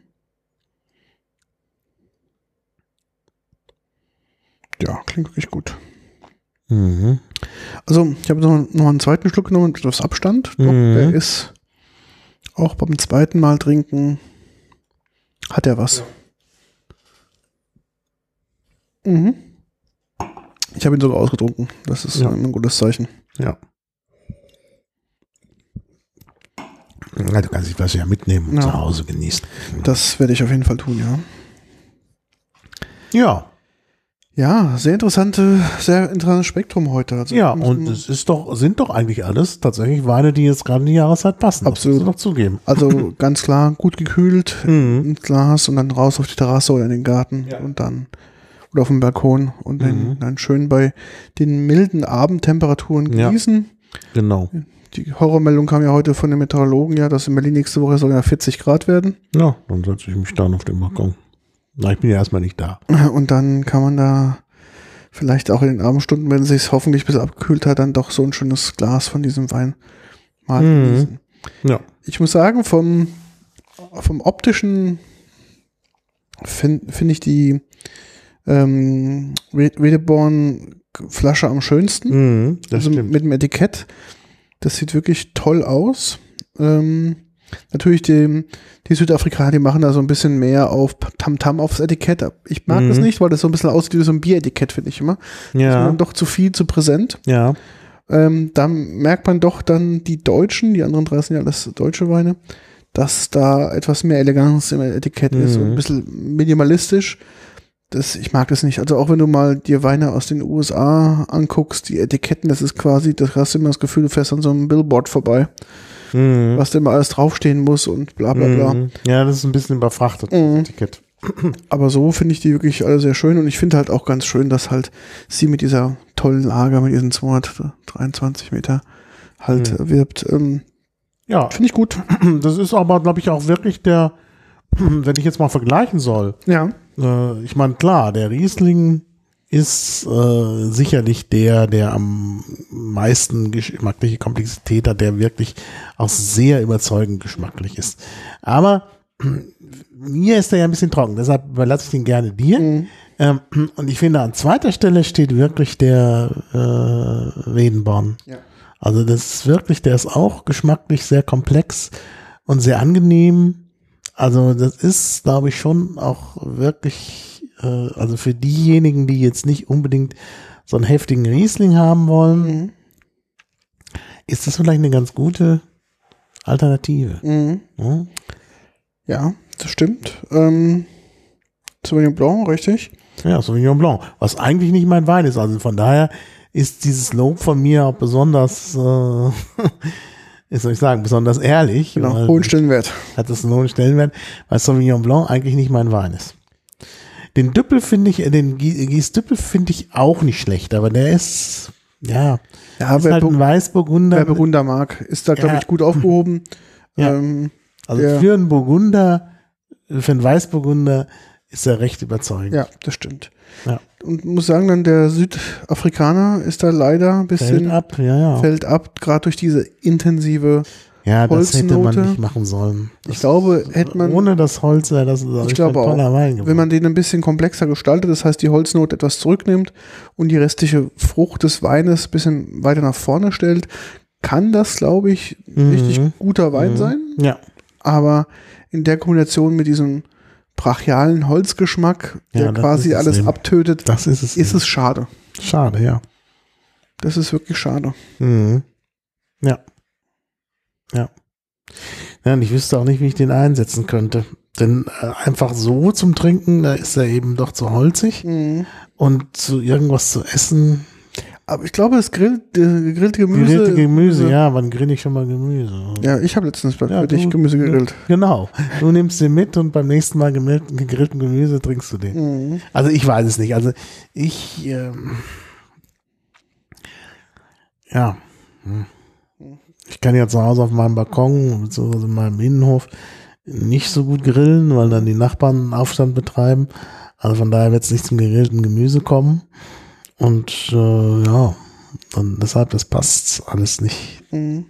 Ja, klingt wirklich gut. Mhm. Also, ich habe noch, noch einen zweiten Schluck genommen etwas Abstand. Doch, Mhm. der ist auch beim zweiten Mal trinken, hat er was. Mhm. Ich habe ihn sogar ausgetrunken. Das ist Ja. ein gutes Zeichen. Ja. Ja, du kannst dich was ja mitnehmen und Ja. zu Hause genießen. Das werde ich auf jeden Fall tun, ja. Ja, Ja, sehr interessante, sehr interessantes Spektrum heute. Also ja, und es ist doch, sind doch eigentlich alles tatsächlich Weine, die jetzt gerade in die Jahreszeit passen. Absolut. Doch zugeben. Also (laughs) ganz klar, gut gekühlt Mhm. ins Glas und dann raus auf die Terrasse oder in den Garten Ja. und dann oder auf dem Balkon und dann, Mhm. dann schön bei den milden Abendtemperaturen Ja. genießen. Genau. die Horrormeldung kam ja heute von den Meteorologen, ja, dass in Berlin nächste Woche soll ja 40 Grad werden. Ja, dann setze ich mich dann auf den Balkon. Na, ich bin ja erstmal nicht da. Und dann kann man da vielleicht auch in den Abendstunden, wenn es sich hoffentlich bis abgekühlt hat, dann doch so ein schönes Glas von diesem Wein mal Mhm. genießen. Ja. Ich muss sagen, vom, vom optischen finde find ich die ähm, Red- Wedeborn Flasche am schönsten. Mhm, das also stimmt. mit dem Etikett. Das sieht wirklich toll aus. Ähm, natürlich die, die Südafrikaner, die machen da so ein bisschen mehr auf Tamtam aufs Etikett. Ich mag Mhm. das nicht, weil das so ein bisschen aussieht wie so ein Bieretikett, finde ich immer. Das ist ja, dann doch zu viel, zu präsent. ja. Ähm, da merkt man doch dann die Deutschen, die anderen drei sind ja alles deutsche Weine, dass da etwas mehr Eleganz im Etikett ist Mhm. und ein bisschen minimalistisch. Das, ich mag das nicht. Also auch wenn du mal dir Weine aus den USA anguckst, die Etiketten, das ist quasi, das hast du immer das Gefühl, du fährst an so einem Billboard vorbei, Mhm. was da immer alles draufstehen muss und bla bla bla. Mhm. Ja, das ist ein bisschen überfrachtet, das Mhm. Etikett. (clears throat) Aber so finde ich die wirklich alle sehr schön und ich finde halt auch ganz schön, dass halt sie mit dieser tollen Lager, mit diesen 223 Meter halt Mhm. wirbt. Ähm, Ja, finde ich gut. (clears throat) das ist aber, glaube ich, auch wirklich der, (clears throat) wenn ich jetzt mal vergleichen soll, Ja. äh, ich meine, klar, der Riesling ist äh, sicherlich der, der am meisten geschmackliche Komplexität hat, der wirklich auch sehr überzeugend geschmacklich ist. Aber (clears throat) mir ist er ja ein bisschen trocken, deshalb überlasse ich den gerne dir. Mhm. Ähm, (clears throat) und ich finde, an zweiter Stelle steht wirklich der äh, Wedenborn. Ja. Also das ist wirklich, der ist auch geschmacklich sehr komplex und sehr angenehm. Also das ist, glaube ich, schon auch wirklich, äh, also für diejenigen, die jetzt nicht unbedingt so einen heftigen Riesling haben wollen, Mhm. ist das vielleicht eine ganz gute Alternative. Mhm. Ja? Ja, das stimmt. Ähm, Sauvignon Blanc, richtig? Ja, Sauvignon Blanc, was eigentlich nicht mein Wein ist. Also von daher ist dieses Lob von mir auch besonders, äh, (laughs) wie soll ich sagen, besonders ehrlich. Genau, hohen Stellenwert. hat das einen hohen Stellenwert, weil Sauvignon Blanc eigentlich nicht mein Wein ist. Den Düppel finde ich, äh, den Gie- Gies Düppel finde ich auch nicht schlecht, aber der ist, ja, Ja, ist wer, halt ein Weißburgunder. wer Burgunder mag, ist da, glaube Ja. ich, gut aufgehoben. (laughs) Ja. Ähm, also für einen Burgunder, für einen Weißburgunder ist er recht überzeugend. ja, das stimmt. Ja. Und muss sagen, dann der Südafrikaner ist da leider ein bisschen Fällt ab, ja, ja. fällt ab, gerade durch diese intensive. Ja, das hätte man nicht machen sollen. Ich glaube, hätte man, Ohne das Holz wäre das ich glaube ein auch, toller Wein wenn man den ein bisschen komplexer gestaltet, das heißt die Holznote etwas zurücknimmt und die restliche Frucht des Weines ein bisschen weiter nach vorne stellt, kann das, glaube ich, Mhm. richtig guter Wein Mhm. sein. Ja, Aber in der Kombination mit diesem brachialen Holzgeschmack, der Ja, das quasi alles eben. abtötet, das ist es. ist es schade. Schade, ja. Das ist wirklich schade. Mhm. Ja. Ja. Ja, und ich wüsste auch nicht, wie ich den einsetzen könnte. Denn äh, einfach so zum Trinken, da ist er eben doch zu holzig. Und zu irgendwas zu essen, Aber ich glaube, das Grill, äh, gegrillte Gemüse. gegrillte Gemüse, ja, wann grill ich schon mal Gemüse? Ja, ich habe letztens bei Ja, für dich Gemüse gegrillt. Genau. Du nimmst den mit und beim nächsten Mal gegrillten, gegrillten Gemüse trinkst du den. Mhm. Also ich weiß es nicht. Also ich, ähm, ja, Hm. Ich kann ja zu Hause auf meinem Balkon beziehungsweise in meinem Innenhof nicht so gut grillen, weil dann die Nachbarn einen Aufstand betreiben. Also von daher wird es nicht zum gegrillten Gemüse kommen. Und äh, ja, und deshalb, das passt alles nicht. Mhm.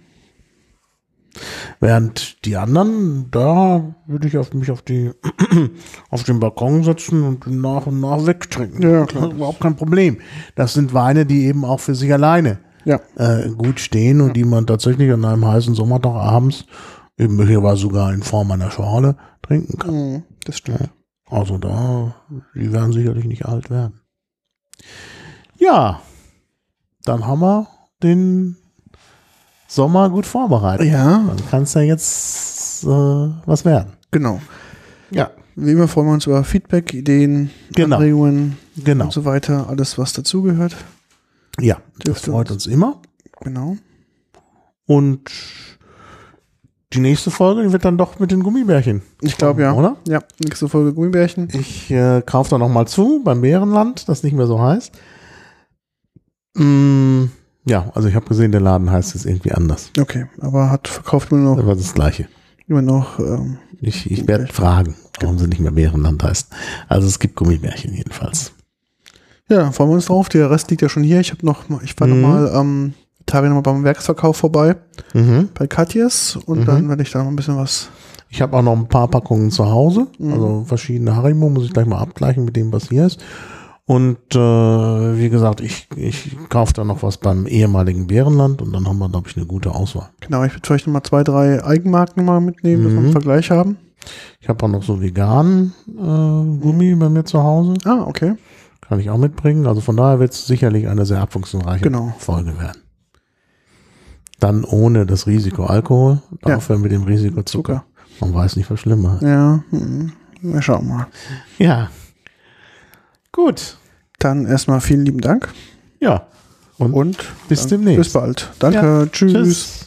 Während die anderen, da würde ich auf mich auf die (clears throat) auf den Balkon setzen und nach und nach wegtrinken. Ja, klar. Das ist Überhaupt kein Problem. Das sind Weine, die eben auch für sich alleine Ja. äh, gut stehen und die man tatsächlich an einem heißen Sommertag abends eben möglicherweise sogar in Form einer Schorle trinken kann. Mhm. Das stimmt. Also da, die werden sicherlich nicht alt werden. Ja, dann haben wir den Sommer gut vorbereitet. Ja, Dann kann es ja jetzt äh, was werden. genau. Ja, Wie immer freuen wir uns über Feedback, Ideen, Genau. Anregungen genau. und so weiter. Alles, was dazugehört. Ja, das freut uns immer. Genau. Und die nächste Folge wird dann doch mit den Gummibärchen. Ich glaube ja. Oder? Ja, nächste Folge Gummibärchen. Ich äh, kaufe da nochmal zu beim Bärenland, das nicht mehr so heißt. Mm, Ja, also ich habe gesehen, der Laden heißt jetzt irgendwie anders. Okay, aber hat verkauft immer noch, Aber das Gleiche. immer noch ähm, Ich, ich werde fragen, warum sie nicht mehr Bärenland heißt. Also es gibt Gummibärchen jedenfalls. Ja, freuen wir uns drauf. Der Rest liegt ja schon hier. Ich habe noch, mal- ich war Mhm. noch mal am Tage noch mal beim Werksverkauf vorbei Mhm. bei Katjes und Mhm. dann werde ich da noch ein bisschen was. Ich habe auch noch ein paar Packungen zu Hause, Mhm. also verschiedene Harimo, muss ich gleich mal abgleichen mit dem, was hier ist. Und äh, wie gesagt, ich, ich kaufe da noch was beim ehemaligen Bärenland und dann haben wir, glaube ich, eine gute Auswahl. Genau, ich würde vielleicht noch mal zwei, drei Eigenmarken mal mitnehmen, dass wir Mhm. einen Vergleich haben. Ich habe auch noch so veganen äh, Gummi bei mir zu Hause. Ah, okay. Kann ich auch mitbringen. Also von daher wird es sicherlich eine sehr abwechslungsreiche Genau. Folge werden. Dann ohne das Risiko Alkohol, Ja. dafür mit dem Risiko Zucker. Man weiß nicht, was schlimmer ist. Ja, hm. wir schauen mal. Ja. Gut. Dann erstmal vielen lieben Dank Ja. Und, und bis demnächst. Bis bald. Danke. Ja. Tschüss. Tschüss.